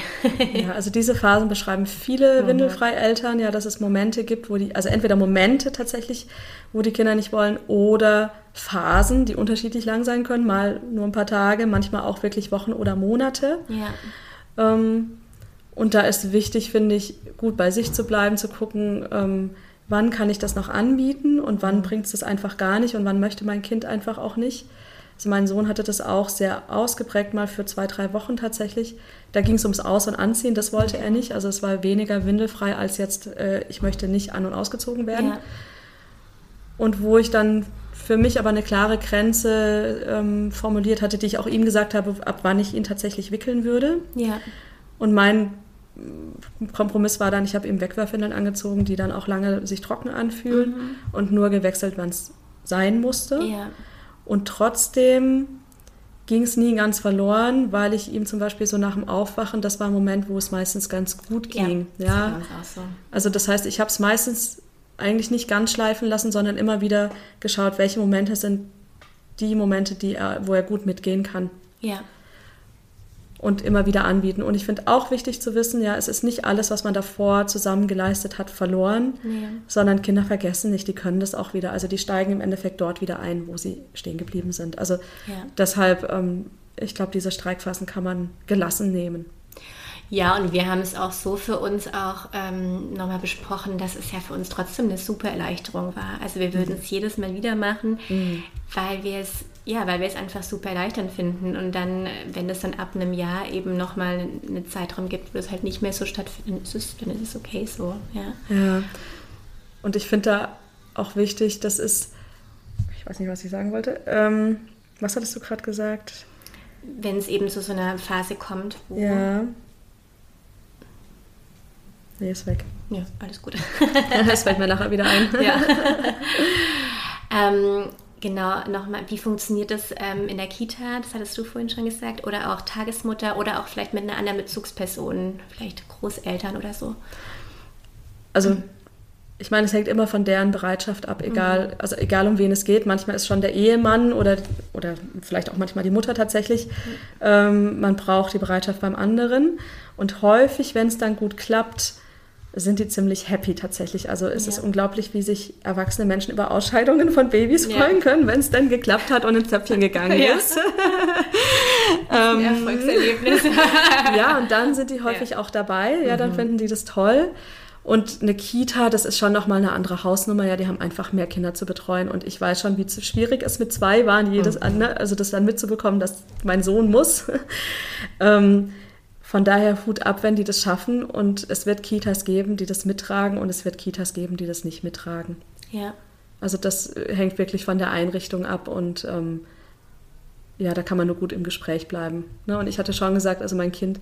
ja, also diese Phasen beschreiben viele mhm. windelfreie Eltern, ja, dass es Momente gibt, wo die, also entweder Momente tatsächlich, wo die Kinder nicht wollen oder Phasen, die unterschiedlich lang sein können, mal nur ein paar Tage, manchmal auch wirklich Wochen oder Monate. Ja. Ähm, und da ist wichtig, finde ich, gut bei sich zu bleiben, zu gucken, ähm, wann kann ich das noch anbieten und wann mhm. bringt es das einfach gar nicht und wann möchte mein Kind einfach auch nicht. Also mein Sohn hatte das auch sehr ausgeprägt, mal für zwei, drei Wochen tatsächlich. Da ging es ums Aus- und Anziehen, das wollte er nicht. Also es war weniger windelfrei als jetzt, äh, ich möchte nicht an- und ausgezogen werden. Ja. Und wo ich dann für mich aber eine klare Grenze ähm, formuliert hatte, die ich auch ihm gesagt habe, ab wann ich ihn tatsächlich wickeln würde. Ja. Und mein Kompromiss war dann, ich habe ihm Wegwerfwindeln angezogen, die dann auch lange sich trocken anfühlen mhm. und nur gewechselt, wenn es sein musste. Ja. Und trotzdem ging es nie ganz verloren, weil ich ihm zum Beispiel so nach dem Aufwachen, das war ein Moment, wo es meistens ganz gut ging. Ja, ja. Das so. Also das heißt, ich habe es meistens eigentlich nicht ganz schleifen lassen, sondern immer wieder geschaut, welche Momente sind die Momente, die er, wo er gut mitgehen kann. Ja und immer wieder anbieten. Und ich finde auch wichtig zu wissen, ja, es ist nicht alles, was man davor zusammen geleistet hat, verloren, nee. sondern Kinder vergessen nicht, die können das auch wieder. Also die steigen im Endeffekt dort wieder ein, wo sie stehen geblieben sind. Also ja. deshalb, ähm, ich glaube, diese Streikphasen kann man gelassen nehmen. Ja, und wir haben es auch so für uns auch ähm, nochmal besprochen, dass es ja für uns trotzdem eine super Erleichterung war. Also wir würden mhm. es jedes Mal wieder machen, mhm. weil wir es ja, weil wir es einfach super erleichternd finden. Und dann, wenn es dann ab einem Jahr eben nochmal einen Zeitraum gibt, wo es halt nicht mehr so stattfindet, dann ist es, dann ist es okay so. Ja. ja. Und ich finde da auch wichtig, das ist, ich weiß nicht, was ich sagen wollte. Ähm, was hattest du gerade gesagt? Wenn es eben zu so einer Phase kommt, wo. Ja. Nee, ist weg. Ja, alles gut. das fällt mir nachher wieder ein. Ja. ähm, Genau, nochmal, wie funktioniert das ähm, in der Kita? Das hattest du vorhin schon gesagt. Oder auch Tagesmutter oder auch vielleicht mit einer anderen Bezugsperson, vielleicht Großeltern oder so. Also, ich meine, es hängt immer von deren Bereitschaft ab, egal, mhm. also egal um wen es geht. Manchmal ist schon der Ehemann oder, oder vielleicht auch manchmal die Mutter tatsächlich. Mhm. Ähm, man braucht die Bereitschaft beim anderen. Und häufig, wenn es dann gut klappt, sind die ziemlich happy tatsächlich. Also es ja. ist unglaublich, wie sich erwachsene Menschen über Ausscheidungen von Babys ja. freuen können, wenn es dann geklappt hat und ins Zöpfchen gegangen ja. ist. ähm, Erfolgserlebnis. ja, und dann sind die häufig auch dabei. Ja, dann mhm. finden die das toll. Und eine Kita, das ist schon nochmal eine andere Hausnummer. Ja, die haben einfach mehr Kinder zu betreuen. Und ich weiß schon, wie schwierig es mit zwei waren, jedes mhm. andere, also das dann mitzubekommen, dass mein Sohn muss. ähm, von daher Hut ab, wenn die das schaffen. Und es wird Kitas geben, die das mittragen und es wird Kitas geben, die das nicht mittragen. Ja. Also das äh, hängt wirklich von der Einrichtung ab und ähm, ja, da kann man nur gut im Gespräch bleiben. Ne? Und ich hatte schon gesagt, also mein Kind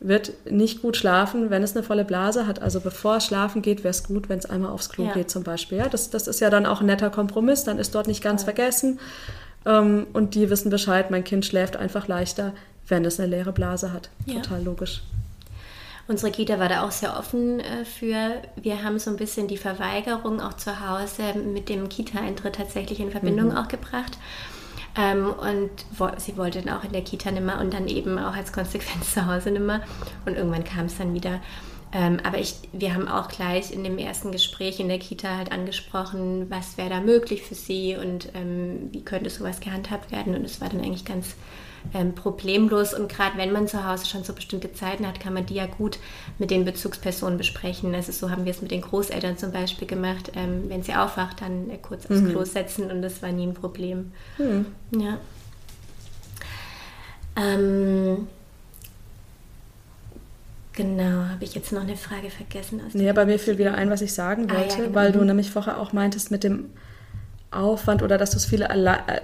wird nicht gut schlafen, wenn es eine volle Blase hat. Also bevor es schlafen geht, wäre es gut, wenn es einmal aufs Klo ja. geht zum Beispiel. Ja, das, das ist ja dann auch ein netter Kompromiss, dann ist dort nicht ganz ja. vergessen. Ähm, und die wissen Bescheid, mein Kind schläft einfach leichter, wenn es eine leere Blase hat. Ja. Total logisch. Unsere Kita war da auch sehr offen äh, für. Wir haben so ein bisschen die Verweigerung auch zu Hause mit dem Kita-Eintritt tatsächlich in Verbindung mhm. auch gebracht. Ähm, und wo, sie wollte dann auch in der Kita nimmer und dann eben auch als Konsequenz zu Hause nimmer. Und irgendwann kam es dann wieder. Ähm, aber ich, wir haben auch gleich in dem ersten Gespräch in der Kita halt angesprochen, was wäre da möglich für sie und ähm, wie könnte sowas gehandhabt werden. Und es war dann eigentlich ganz ähm, problemlos. Und gerade wenn man zu Hause schon so bestimmte Zeiten hat, kann man die ja gut mit den Bezugspersonen besprechen. Also so haben wir es mit den Großeltern zum Beispiel gemacht. Ähm, wenn sie aufwacht, dann äh, kurz aufs mhm. Klo setzen und das war nie ein Problem. Mhm. Ja. Ähm, Genau, habe ich jetzt noch eine Frage vergessen? Aus nee, aber mir fiel wieder ein, was ich sagen wollte, ah, ja, genau. weil du mhm. nämlich vorher auch meintest mit dem Aufwand oder dass du es viele,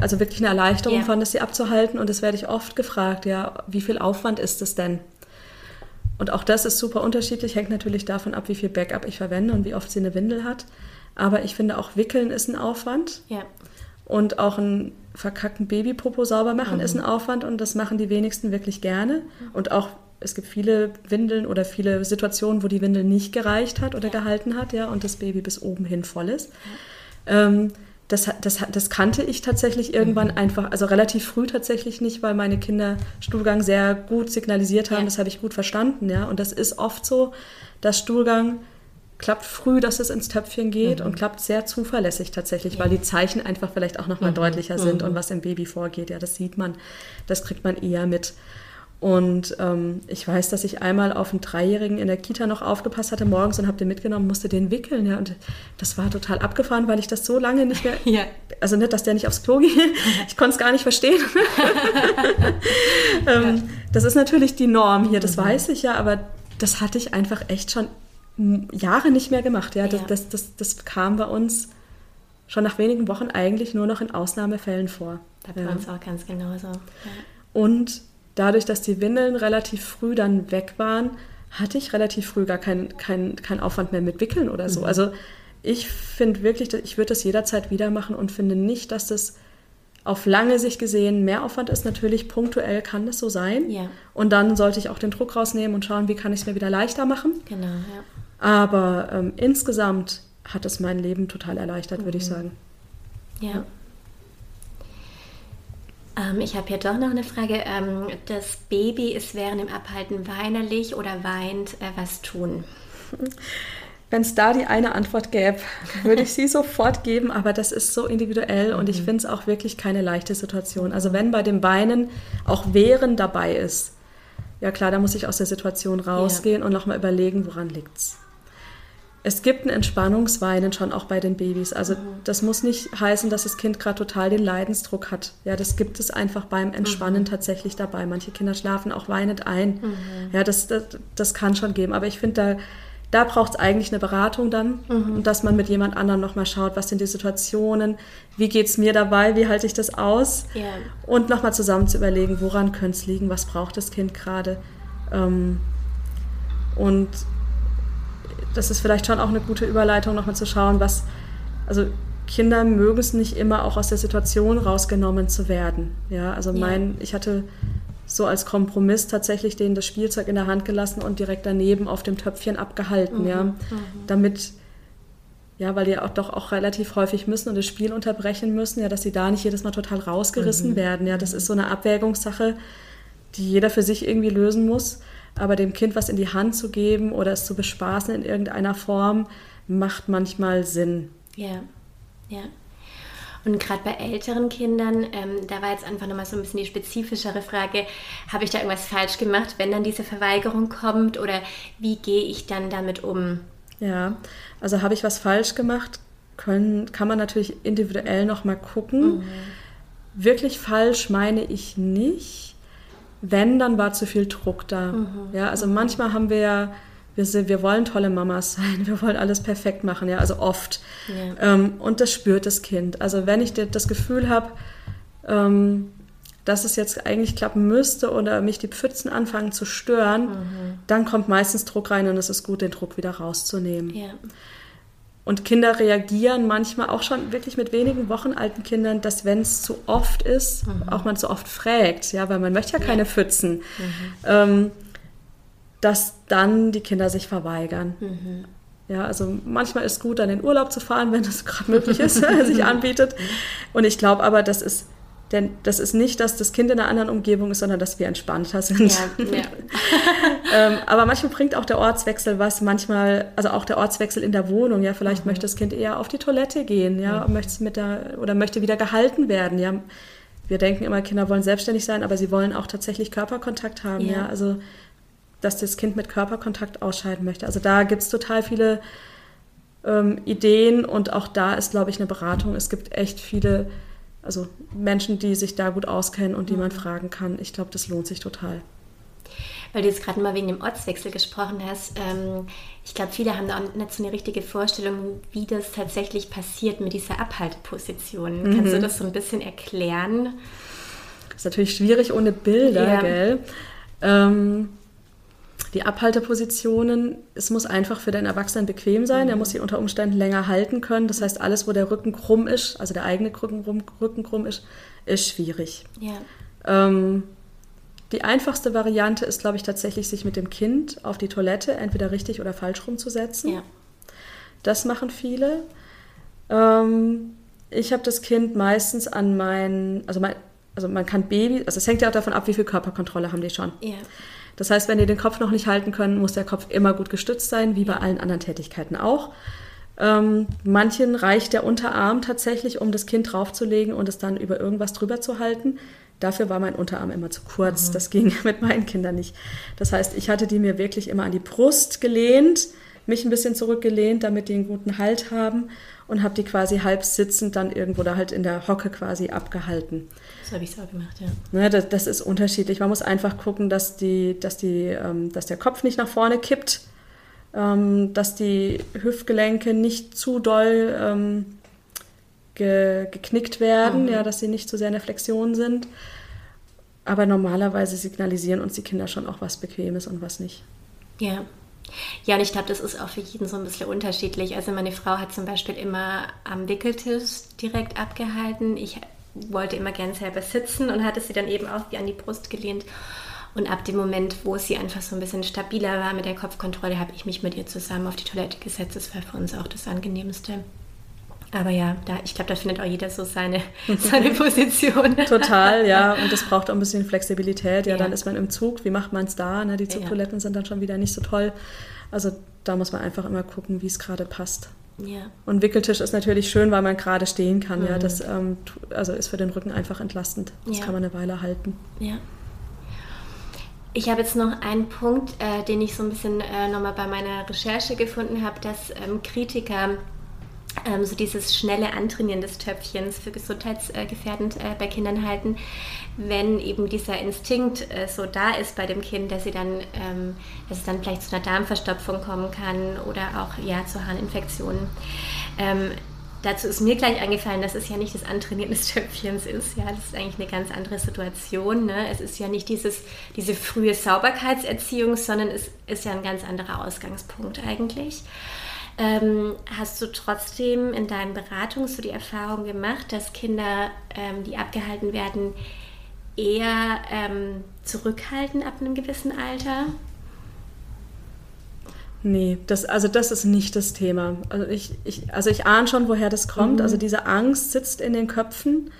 also wirklich eine Erleichterung ja. fandest, sie abzuhalten. Und das werde ich oft gefragt, ja, wie viel Aufwand ist es denn? Und auch das ist super unterschiedlich, hängt natürlich davon ab, wie viel Backup ich verwende und wie oft sie eine Windel hat. Aber ich finde auch Wickeln ist ein Aufwand. Ja. Und auch ein verkackten Babypopo sauber machen mhm. ist ein Aufwand und das machen die wenigsten wirklich gerne. Und auch es gibt viele Windeln oder viele Situationen, wo die Windel nicht gereicht hat oder ja. gehalten hat, ja, und das Baby bis oben hin voll ist. Ja. Ähm, das, das, das kannte ich tatsächlich irgendwann mhm. einfach, also relativ früh tatsächlich nicht, weil meine Kinder Stuhlgang sehr gut signalisiert haben. Ja. Das habe ich gut verstanden, ja. Und das ist oft so, dass Stuhlgang klappt früh, dass es ins Töpfchen geht mhm. und klappt sehr zuverlässig tatsächlich, ja. weil die Zeichen einfach vielleicht auch nochmal mhm. deutlicher sind mhm. und was im Baby vorgeht. Ja, das sieht man, das kriegt man eher mit. Und ähm, ich weiß, dass ich einmal auf einen Dreijährigen in der Kita noch aufgepasst hatte morgens und habe den mitgenommen, musste den wickeln. Ja, und das war total abgefahren, weil ich das so lange nicht mehr. Ja. Also nicht, dass der nicht aufs Klo ging. Ich konnte es gar nicht verstehen. ähm, ja. Das ist natürlich die Norm hier, das mhm. weiß ich ja, aber das hatte ich einfach echt schon Jahre nicht mehr gemacht. Ja, das, ja. Das, das, das, kam bei uns schon nach wenigen Wochen eigentlich nur noch in Ausnahmefällen vor. Da bei ja. uns auch ganz genauso. Ja. Und dadurch, dass die Windeln relativ früh dann weg waren, hatte ich relativ früh gar keinen kein, kein Aufwand mehr mit Wickeln oder so. Mhm. Also ich finde wirklich, ich würde das jederzeit wieder machen und finde nicht, dass das auf lange Sicht gesehen mehr Aufwand ist. Natürlich punktuell kann das so sein. Ja. Und dann sollte ich auch den Druck rausnehmen und schauen, wie kann ich es mir wieder leichter machen. Genau, ja. Aber ähm, insgesamt hat es mein Leben total erleichtert, mhm. würde ich sagen. Ja. Ähm, ich habe hier doch noch eine Frage. Ähm, das Baby ist während dem Abhalten weinerlich oder weint. Äh, was tun? Wenn es da die eine Antwort gäbe, würde ich sie sofort geben, aber das ist so individuell und ich mhm. finde es auch wirklich keine leichte Situation. Also wenn bei dem Weinen auch Wehren dabei ist, ja klar, da muss ich aus der Situation rausgehen ja. und nochmal überlegen, woran liegt es gibt ein Entspannungsweinen schon auch bei den Babys. Also mhm. das muss nicht heißen, dass das Kind gerade total den Leidensdruck hat. Ja, das gibt es einfach beim Entspannen mhm. tatsächlich dabei. Manche Kinder schlafen auch weinend ein. Mhm. Ja, das, das, das, kann schon geben. Aber ich finde, da, da braucht es eigentlich eine Beratung dann. Mhm. Und dass man mit jemand anderem nochmal schaut, was sind die Situationen, wie geht es mir dabei, wie halte ich das aus? Yeah. Und nochmal zusammen zu überlegen, woran könnte es liegen, was braucht das Kind gerade. Ähm, und das ist vielleicht schon auch eine gute Überleitung, nochmal zu schauen, was, also Kinder mögen es nicht immer auch aus der Situation rausgenommen zu werden. Ja, also mein, ja. ich hatte so als Kompromiss tatsächlich denen das Spielzeug in der Hand gelassen und direkt daneben auf dem Töpfchen abgehalten, mhm. ja, mhm. damit ja, weil die auch doch auch relativ häufig müssen und das Spiel unterbrechen müssen, ja, dass sie da nicht jedes Mal total rausgerissen mhm. werden. Ja, das ist so eine Abwägungssache, die jeder für sich irgendwie lösen muss. Aber dem Kind was in die Hand zu geben oder es zu bespaßen in irgendeiner Form, macht manchmal Sinn. Ja, ja. Und gerade bei älteren Kindern, ähm, da war jetzt einfach nochmal so ein bisschen die spezifischere Frage, habe ich da irgendwas falsch gemacht, wenn dann diese Verweigerung kommt oder wie gehe ich dann damit um? Ja, also habe ich was falsch gemacht, können, kann man natürlich individuell nochmal gucken. Mhm. Wirklich falsch meine ich nicht wenn, dann war zu viel Druck da. Mhm. Ja, also manchmal haben wir ja, wir, sind, wir wollen tolle Mamas sein, wir wollen alles perfekt machen, ja, also oft. Ja. Ähm, und das spürt das Kind. Also wenn ich das Gefühl habe, ähm, dass es jetzt eigentlich klappen müsste oder mich die Pfützen anfangen zu stören, mhm. dann kommt meistens Druck rein und es ist gut, den Druck wieder rauszunehmen. Ja. Und Kinder reagieren manchmal auch schon wirklich mit wenigen Wochen alten Kindern, dass wenn es zu oft ist, mhm. auch man zu oft fragt, ja, weil man möchte ja keine. Pfützen, mhm. ähm, dass dann die Kinder sich verweigern. Mhm. Ja, also manchmal ist es gut, dann in den Urlaub zu fahren, wenn das gerade möglich ist, sich anbietet. Und ich glaube aber, das ist denn das ist nicht, dass das Kind in einer anderen Umgebung ist, sondern dass wir entspannter sind. Ja, ja. ähm, aber manchmal bringt auch der Ortswechsel was, manchmal, also auch der Ortswechsel in der Wohnung, ja, vielleicht mhm. möchte das Kind eher auf die Toilette gehen, ja, mhm. möchte mit der, oder möchte wieder gehalten werden, ja. Wir denken immer, Kinder wollen selbstständig sein, aber sie wollen auch tatsächlich Körperkontakt haben, ja. ja? Also, dass das Kind mit Körperkontakt ausscheiden möchte. Also da gibt es total viele ähm, Ideen und auch da ist, glaube ich, eine Beratung. Es gibt echt viele also Menschen, die sich da gut auskennen und die mhm. man fragen kann. Ich glaube, das lohnt sich total. Weil du jetzt gerade mal wegen dem Ortswechsel gesprochen hast. Ähm, ich glaube, viele haben da auch nicht so eine richtige Vorstellung, wie das tatsächlich passiert mit dieser Abhalteposition. Mhm. Kannst du das so ein bisschen erklären? Das ist natürlich schwierig ohne Bilder, ja. gell? Ähm, die Abhaltepositionen, es muss einfach für den Erwachsenen bequem sein. Mhm. Er muss sie unter Umständen länger halten können. Das heißt, alles, wo der Rücken krumm ist, also der eigene Rücken, Rücken krumm ist, ist schwierig. Ja. Ähm, die einfachste Variante ist, glaube ich, tatsächlich, sich mit dem Kind auf die Toilette entweder richtig oder falsch rumzusetzen. Ja. Das machen viele. Ähm, ich habe das Kind meistens an mein, also mein, also man kann Baby, also es hängt ja auch davon ab, wie viel Körperkontrolle haben die schon. Ja. Das heißt, wenn die den Kopf noch nicht halten können, muss der Kopf immer gut gestützt sein, wie bei allen anderen Tätigkeiten auch. Ähm, manchen reicht der Unterarm tatsächlich, um das Kind draufzulegen und es dann über irgendwas drüber zu halten. Dafür war mein Unterarm immer zu kurz. Mhm. Das ging mit meinen Kindern nicht. Das heißt, ich hatte die mir wirklich immer an die Brust gelehnt, mich ein bisschen zurückgelehnt, damit die einen guten Halt haben und habe die quasi halb sitzend dann irgendwo da halt in der Hocke quasi abgehalten. Habe ich so gemacht, ja. Ne, das, das, ist unterschiedlich. Man muss einfach gucken, dass, die, dass, die, ähm, dass der Kopf nicht nach vorne kippt, ähm, dass die Hüftgelenke nicht zu doll ähm, ge, geknickt werden, mhm. ja, dass sie nicht zu sehr in der Flexion sind. Aber normalerweise signalisieren uns die Kinder schon auch, was bequem ist und was nicht. Ja. Ja, und ich glaube, das ist auch für jeden so ein bisschen unterschiedlich. Also meine Frau hat zum Beispiel immer am Wickeltisch direkt abgehalten. Ich wollte immer gern selber sitzen und hatte sie dann eben auch wie an die Brust gelehnt. Und ab dem Moment, wo sie einfach so ein bisschen stabiler war mit der Kopfkontrolle, habe ich mich mit ihr zusammen auf die Toilette gesetzt. Das war für uns auch das Angenehmste. Aber ja, da, ich glaube, da findet auch jeder so seine, seine Position. Total, ja. Und das braucht auch ein bisschen Flexibilität. Ja, ja. dann ist man im Zug. Wie macht man es da? Ne? Die Zugtoiletten ja. sind dann schon wieder nicht so toll. Also da muss man einfach immer gucken, wie es gerade passt. Ja. Und Wickeltisch ist natürlich schön, weil man gerade stehen kann. Mhm. Ja, das ähm, also ist für den Rücken einfach entlastend. Das ja. kann man eine Weile halten. Ja. Ich habe jetzt noch einen Punkt, äh, den ich so ein bisschen äh, nochmal bei meiner Recherche gefunden habe, dass ähm, Kritiker ähm, so dieses schnelle Antrainieren des Töpfchens für gesundheitsgefährdend äh, bei Kindern halten, wenn eben dieser Instinkt äh, so da ist bei dem Kind, dass, sie dann, ähm, dass es dann vielleicht zu einer Darmverstopfung kommen kann oder auch ja, zu Harninfektionen. Ähm, dazu ist mir gleich eingefallen, dass es ja nicht das Antrainieren des Töpfchens ist. Ja, das ist eigentlich eine ganz andere Situation. Ne? Es ist ja nicht dieses, diese frühe Sauberkeitserziehung, sondern es ist ja ein ganz anderer Ausgangspunkt eigentlich. Ähm, hast du trotzdem in deinen Beratungen so die Erfahrung gemacht, dass Kinder, ähm, die abgehalten werden, eher ähm, zurückhalten ab einem gewissen Alter? Nee, das, also das ist nicht das Thema. Also ich, ich, also ich ahne schon, woher das kommt. Mhm. Also diese Angst sitzt in den Köpfen.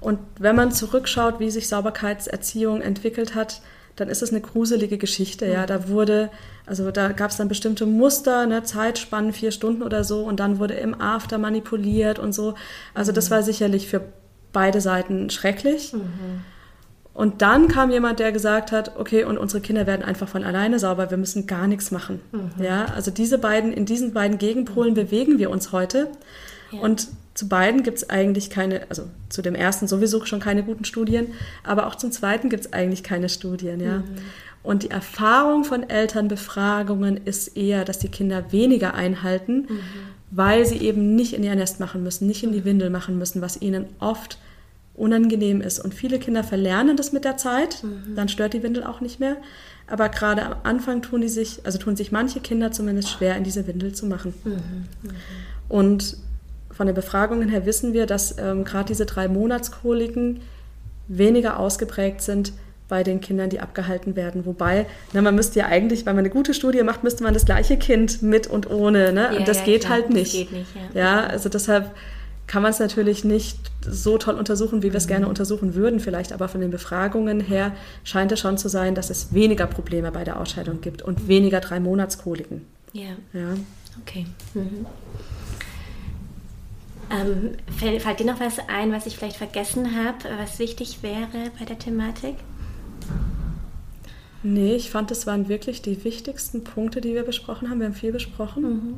Und wenn man zurückschaut, wie sich Sauberkeitserziehung entwickelt hat, dann ist es eine gruselige Geschichte. Ja, da wurde, also da gab es dann bestimmte Muster, ne, Zeitspannen, vier Stunden oder so, und dann wurde im After manipuliert und so. Also das mhm. war sicherlich für beide Seiten schrecklich. Mhm. Und dann kam jemand, der gesagt hat, okay, und unsere Kinder werden einfach von alleine sauber, wir müssen gar nichts machen. Mhm. Ja, also diese beiden, in diesen beiden Gegenpolen bewegen wir uns heute. Ja. Und zu beiden gibt es eigentlich keine, also zu dem ersten sowieso schon keine guten Studien, aber auch zum zweiten gibt es eigentlich keine Studien, ja. Mhm. Und die Erfahrung von Elternbefragungen ist eher, dass die Kinder weniger einhalten, mhm. weil sie eben nicht in ihr Nest machen müssen, nicht in die Windel machen müssen, was ihnen oft unangenehm ist. Und viele Kinder verlernen das mit der Zeit, mhm. dann stört die Windel auch nicht mehr. Aber gerade am Anfang tun die sich, also tun sich manche Kinder zumindest schwer, in diese Windel zu machen. Mhm. Mhm. Und von den Befragungen her wissen wir, dass ähm, gerade diese drei Monatskoliken weniger ausgeprägt sind bei den Kindern, die abgehalten werden. Wobei, na, man müsste ja eigentlich, wenn man eine gute Studie macht, müsste man das gleiche Kind mit und ohne. Ne? Ja, und das ja, geht halt nicht. Das geht nicht ja. ja, also deshalb kann man es natürlich nicht so toll untersuchen, wie wir es mhm. gerne untersuchen würden, vielleicht aber von den Befragungen her scheint es schon zu sein, dass es weniger Probleme bei der Ausscheidung gibt und weniger drei Monatskoliken. Ja. ja. Okay. Mhm. Ähm, fällt, fällt dir noch was ein, was ich vielleicht vergessen habe, was wichtig wäre bei der Thematik? Nee, ich fand, das waren wirklich die wichtigsten Punkte, die wir besprochen haben. Wir haben viel besprochen. Mhm.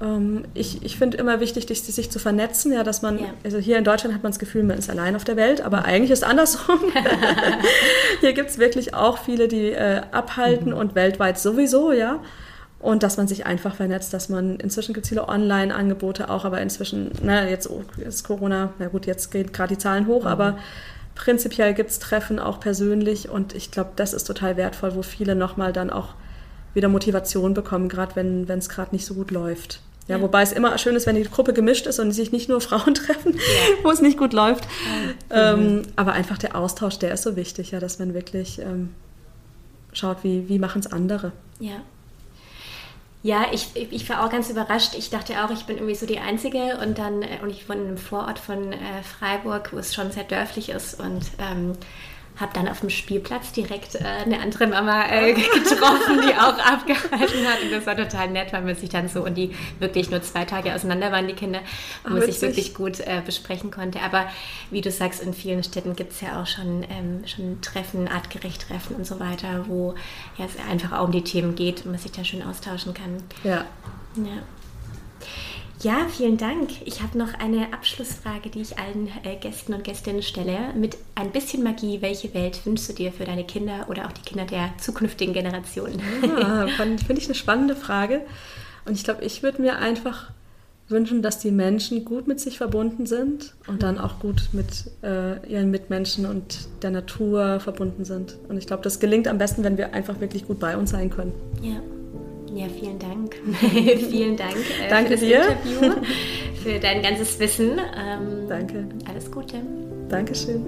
Ähm, ich ich finde immer wichtig, sich zu vernetzen, ja, dass man, ja. also hier in Deutschland hat man das Gefühl, man ist allein auf der Welt, aber eigentlich ist es andersrum. hier gibt es wirklich auch viele, die äh, abhalten mhm. und weltweit sowieso, ja. Und dass man sich einfach vernetzt, dass man, inzwischen gibt es viele Online-Angebote auch, aber inzwischen, na, jetzt ist Corona, na gut, jetzt gehen gerade die Zahlen hoch, mhm. aber prinzipiell gibt es Treffen auch persönlich und ich glaube, das ist total wertvoll, wo viele nochmal dann auch wieder Motivation bekommen, gerade wenn es gerade nicht so gut läuft. Ja, ja, wobei es immer schön ist, wenn die Gruppe gemischt ist und sich nicht nur Frauen treffen, ja. wo es nicht gut läuft. Ja. Ähm, aber einfach der Austausch, der ist so wichtig, ja, dass man wirklich ähm, schaut, wie, wie machen es andere. Ja. Ja, ich, ich war auch ganz überrascht. Ich dachte auch, ich bin irgendwie so die Einzige und dann, äh, und ich wohne in einem Vorort von äh, Freiburg, wo es schon sehr dörflich ist und ähm, habe dann auf dem Spielplatz direkt äh, eine andere Mama äh, getroffen, die auch abgehalten hat. Und das war total nett, weil man sich dann so und die wirklich nur zwei Tage auseinander waren, die Kinder, wo man sich wirklich gut äh, besprechen konnte. Aber wie du sagst, in vielen Städten gibt es ja auch schon, ähm, schon Treffen, artgerecht Treffen und so weiter, wo ja, es einfach auch um die Themen geht und man sich da schön austauschen kann. Ja. Ja. Ja, vielen Dank. Ich habe noch eine Abschlussfrage, die ich allen äh, Gästen und Gästinnen stelle. Mit ein bisschen Magie, welche Welt wünschst du dir für deine Kinder oder auch die Kinder der zukünftigen Generationen? Ja, finde ich eine spannende Frage. Und ich glaube, ich würde mir einfach wünschen, dass die Menschen gut mit sich verbunden sind und dann auch gut mit äh, ihren Mitmenschen und der Natur verbunden sind. Und ich glaube, das gelingt am besten, wenn wir einfach wirklich gut bei uns sein können. Ja. Ja, vielen Dank. vielen Dank äh, Danke für das dir. Interview, für dein ganzes Wissen. Ähm, Danke. Alles Gute. Dankeschön.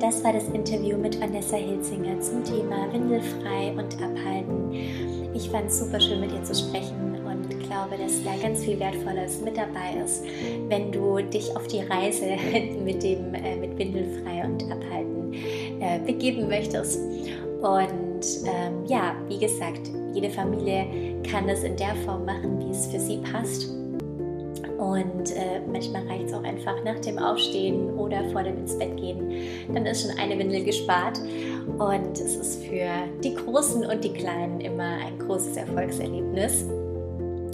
Das war das Interview mit Vanessa Hilzinger zum Thema Windelfrei und Abhalten. Ich fand es super schön, mit ihr zu sprechen glaube, dass da ganz viel Wertvolles mit dabei ist, wenn du dich auf die Reise mit dem äh, mit Windelfrei und Abhalten äh, begeben möchtest. Und ähm, ja, wie gesagt, jede Familie kann es in der Form machen, wie es für sie passt. Und äh, manchmal reicht es auch einfach nach dem Aufstehen oder vor dem ins Bett gehen. Dann ist schon eine Windel gespart. Und es ist für die Großen und die Kleinen immer ein großes Erfolgserlebnis.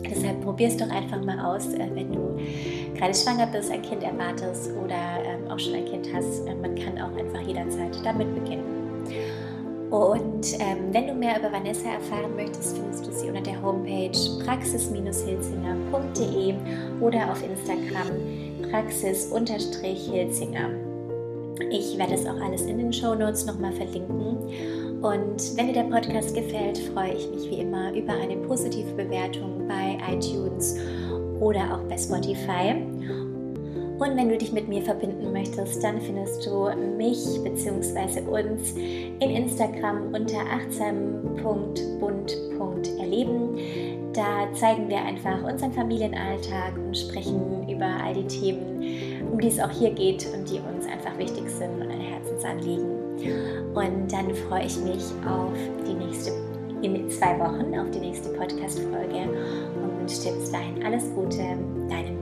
Deshalb probier es doch einfach mal aus, äh, wenn du gerade schwanger bist, ein Kind erwartest oder ähm, auch schon ein Kind hast. Äh, man kann auch einfach jederzeit damit beginnen. Und ähm, wenn du mehr über Vanessa erfahren möchtest, findest du sie unter der Homepage praxis-hilzinger.de oder auf Instagram praxis-hilzinger. Ich werde es auch alles in den Show Notes nochmal verlinken. Und wenn dir der Podcast gefällt, freue ich mich wie immer über eine positive Bewertung bei iTunes oder auch bei Spotify. Und wenn du dich mit mir verbinden möchtest, dann findest du mich bzw. uns in Instagram unter achtsam.bund.erleben. Da zeigen wir einfach unseren Familienalltag und sprechen über all die Themen, um die es auch hier geht und die uns einfach wichtig sind und ein Herzensanliegen. Und dann freue ich mich auf die nächste, in zwei Wochen, auf die nächste Podcast-Folge und wünsche dir bis dahin alles Gute, deine